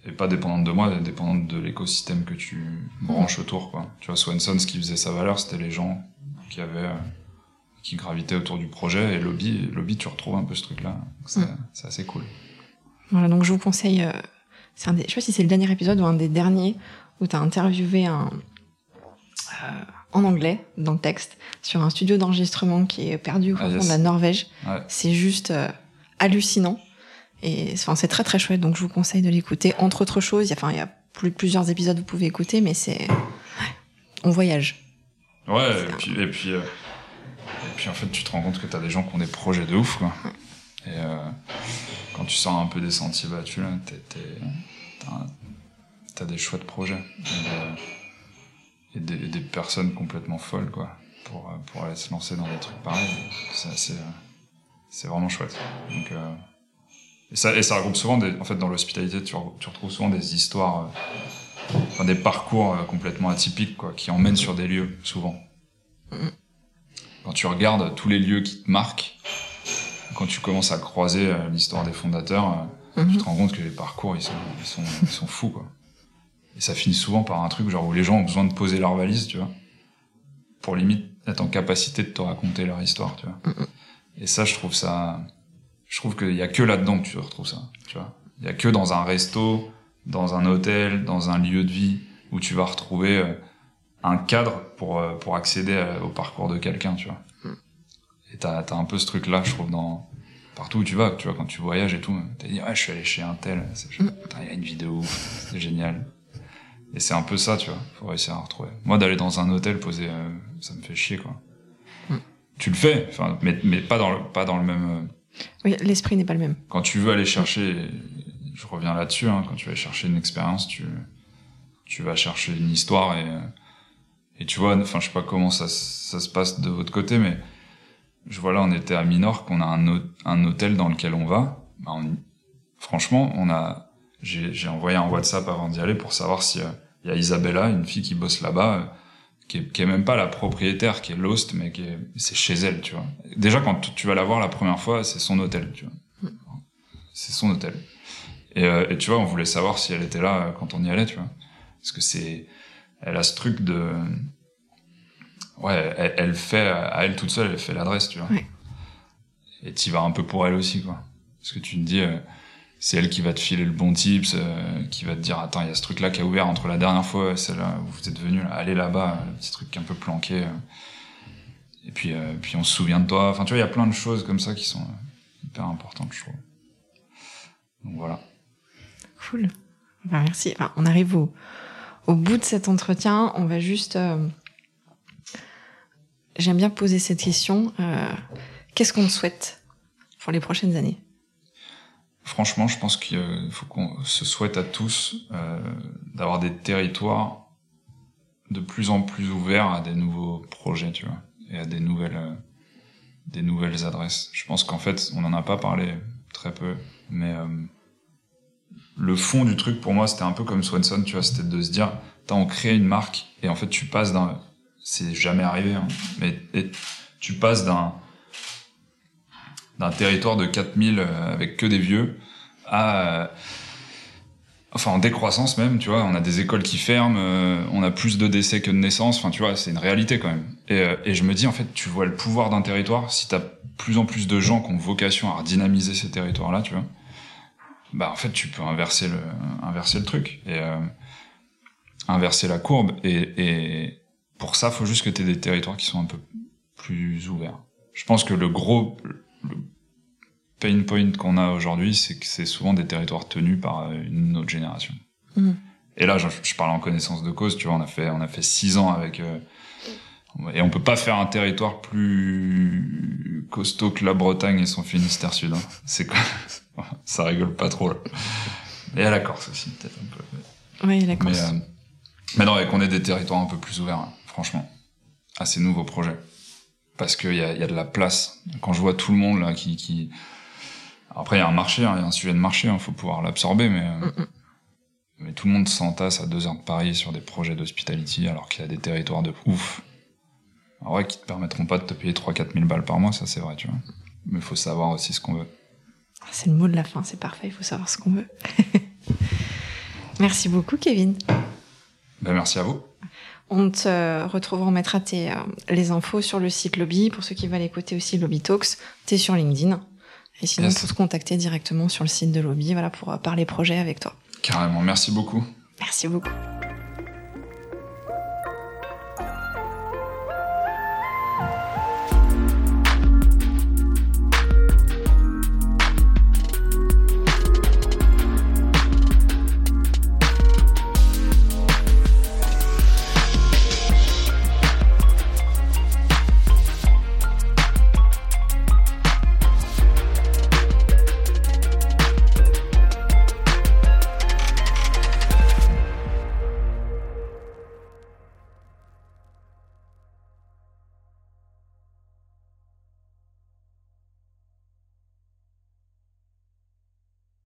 est pas dépendante de moi, est dépendante de l'écosystème que tu branches autour, quoi. Tu vois, Swenson, ce qui faisait sa valeur, c'était les gens qui avaient qui gravitait autour du projet. Et lobby lobby tu retrouves un peu ce truc là c'est mm. assez cool. Voilà donc je vous conseille euh, un des, je sais pas si c'est le dernier épisode ou un des derniers où tu as interviewé un euh, en anglais dans le texte sur un studio d'enregistrement qui est perdu au ah, fond de la Norvège. Ouais. c'est juste euh, hallucinant. Et enfin c'est très très chouette donc je vous conseille de l'écouter. Entre autres choses il y a enfin il y a plus, plusieurs épisodes vous pouvez écouter mais c'est ouais, on voyage. Ouais et puis, et puis euh, et puis en fait, tu te rends compte que tu as des gens qui ont des projets de ouf, quoi. Et, euh, quand tu sors un peu des sentiers battus, là, t'as des chouettes projets. Et, des, personnes complètement folles, quoi, pour, pour aller se lancer dans des trucs pareils. C'est c'est vraiment chouette. Euh, et, ça, et ça regroupe souvent, en fait, dans l'hospitalité, tu, retrouves souvent des histoires, euh, enfin, des parcours euh, complètement atypiques, quoi, qui emmènent sur des lieux, souvent. Quand tu regardes tous les lieux qui te marquent, quand tu commences à croiser l'histoire des fondateurs, mm-hmm. tu te rends compte que les parcours, ils sont, ils sont, ils sont fous, quoi. Et ça finit souvent par un truc genre où les gens ont besoin de poser leur valise, tu vois, pour limite être en capacité de te raconter leur histoire, tu vois. Mm-hmm. Et ça, je trouve ça, je trouve qu'il y a que là-dedans que tu retrouves ça, tu vois. Il y a que dans un resto, dans un hôtel, dans un lieu de vie où tu vas retrouver euh, un cadre pour euh, pour accéder au parcours de quelqu'un, tu vois. Hmm. Et t'as as un peu ce truc là, je trouve, dans partout où tu vas, tu vois, quand tu voyages et tout, t'as dit ouais, je suis allé chez un tel, hmm. il y a une vidéo, c'est génial. Et c'est un peu ça, tu vois. Faut réussir à retrouver. Moi, d'aller dans un hôtel poser, euh, ça me fait chier, quoi tu le fais, enfin, mais, mais pas dans le, pas dans le même. Euh, oui, l'esprit n'est pas le même. Quand tu veux aller chercher, je reviens là-dessus, hein, quand tu vas chercher une expérience, tu, tu vas chercher une histoire et, et tu vois, enfin, je sais pas comment ça, ça se passe de votre côté, mais je vois là, on était à Minorque, on a un, un hôtel dans lequel on va. Bah, franchement, on a, j'ai envoyé un WhatsApp avant d'y aller pour savoir s'il y a Isabella, une fille qui bosse là-bas qui est, qui est, même pas la propriétaire, qui est Lost, mais qui est, c'est chez elle, tu vois. Déjà, quand tu vas la voir la première fois, c'est son hôtel, tu vois. C'est son hôtel. Et, euh, et, tu vois, on voulait savoir si elle était là euh, quand on y allait, tu vois. Parce que c'est, elle a ce truc de, ouais, elle, elle fait, à elle toute seule, elle fait l'adresse, tu vois. Ouais. Et tu vas un peu pour elle aussi, quoi. Parce que tu te dis, euh, c'est elle qui va te filer le bon tips, euh, qui va te dire attends il y a ce truc là qui a ouvert entre la dernière fois et celle-là où vous êtes venu, allez là-bas, le petit truc un peu planqué. Euh. et puis puis on se souvient de toi. Enfin tu vois il y a plein de choses comme ça qui sont hyper importantes je trouve. Donc voilà. Cool. Enfin, merci. Enfin, on arrive au, au bout de cet entretien. On va juste. J'aime bien poser cette question. Qu'est-ce qu'on souhaite pour les prochaines années? Franchement, je pense qu'il faut qu'on se souhaite à tous euh, d'avoir des territoires de plus en plus ouverts à des nouveaux projets, tu vois, et à des nouvelles, euh, des nouvelles adresses. Je pense qu'en fait, on n'en a pas parlé très peu, mais euh, le fond du truc pour moi, c'était un peu comme Swanson, tu vois, c'était de se dire, on crée une marque et en fait, tu passes d'un, c'est jamais arrivé, hein, mais tu passes d'un d'un territoire de 4000 euh, avec que des vieux à euh, enfin en décroissance même, tu vois, on a des écoles qui ferment, euh, on a plus de décès que de naissances, enfin tu vois, c'est une réalité quand même. Et, et, je me dis en fait, tu vois le pouvoir d'un territoire, si t'as plus en plus de gens qui ont vocation à redynamiser ces territoires-là, tu vois, bah en fait tu peux inverser le inverser le truc et inverser la courbe. Et, et pour ça, faut juste que tu aies des territoires qui sont un peu plus ouverts. Je pense que le gros le pain point qu'on a aujourd'hui, c'est que c'est souvent des territoires tenus par une autre génération. Mmh. Et là, je, parle en connaissance de cause. Tu vois, on a fait, on a fait six ans avec, euh, et on peut pas faire un territoire plus costaud que la Bretagne et son Finistère Sud. Hein. C'est quoi? Ça rigole pas trop. Là. Et à la Corse aussi, peut-être un peu. Oui, la Corse. Mais, euh, mais non, et qu'on ait des territoires un peu plus ouverts, hein, franchement, à ces nouveaux projets parce qu'il y a, y a de la place. Quand je vois tout le monde là qui, qui... après il y a un marché, hein, il y a un sujet de marché, il hein, faut pouvoir l'absorber, mais mm, mm. mais tout le monde s'entasse à deux heures de Paris sur des projets d'hospitality alors qu'il y a des territoires de ouf. En vrai, qui te permettront pas de te payer 3-4 000 balles par mois, ça c'est vrai, tu vois. Mais il faut savoir aussi ce qu'on veut. C'est le mot de la fin, c'est parfait, il faut savoir ce qu'on veut. merci beaucoup, Kevin. Ben, merci à vous. On te retrouve, on mettra tes, euh, les infos sur le site Lobby. Pour ceux qui veulent écouter aussi Lobby Talks, t'es sur LinkedIn. Et sinon, yes. pour se contacter directement sur le site de Lobby, voilà, pour euh, parler projet avec toi. Carrément, merci beaucoup. Merci beaucoup.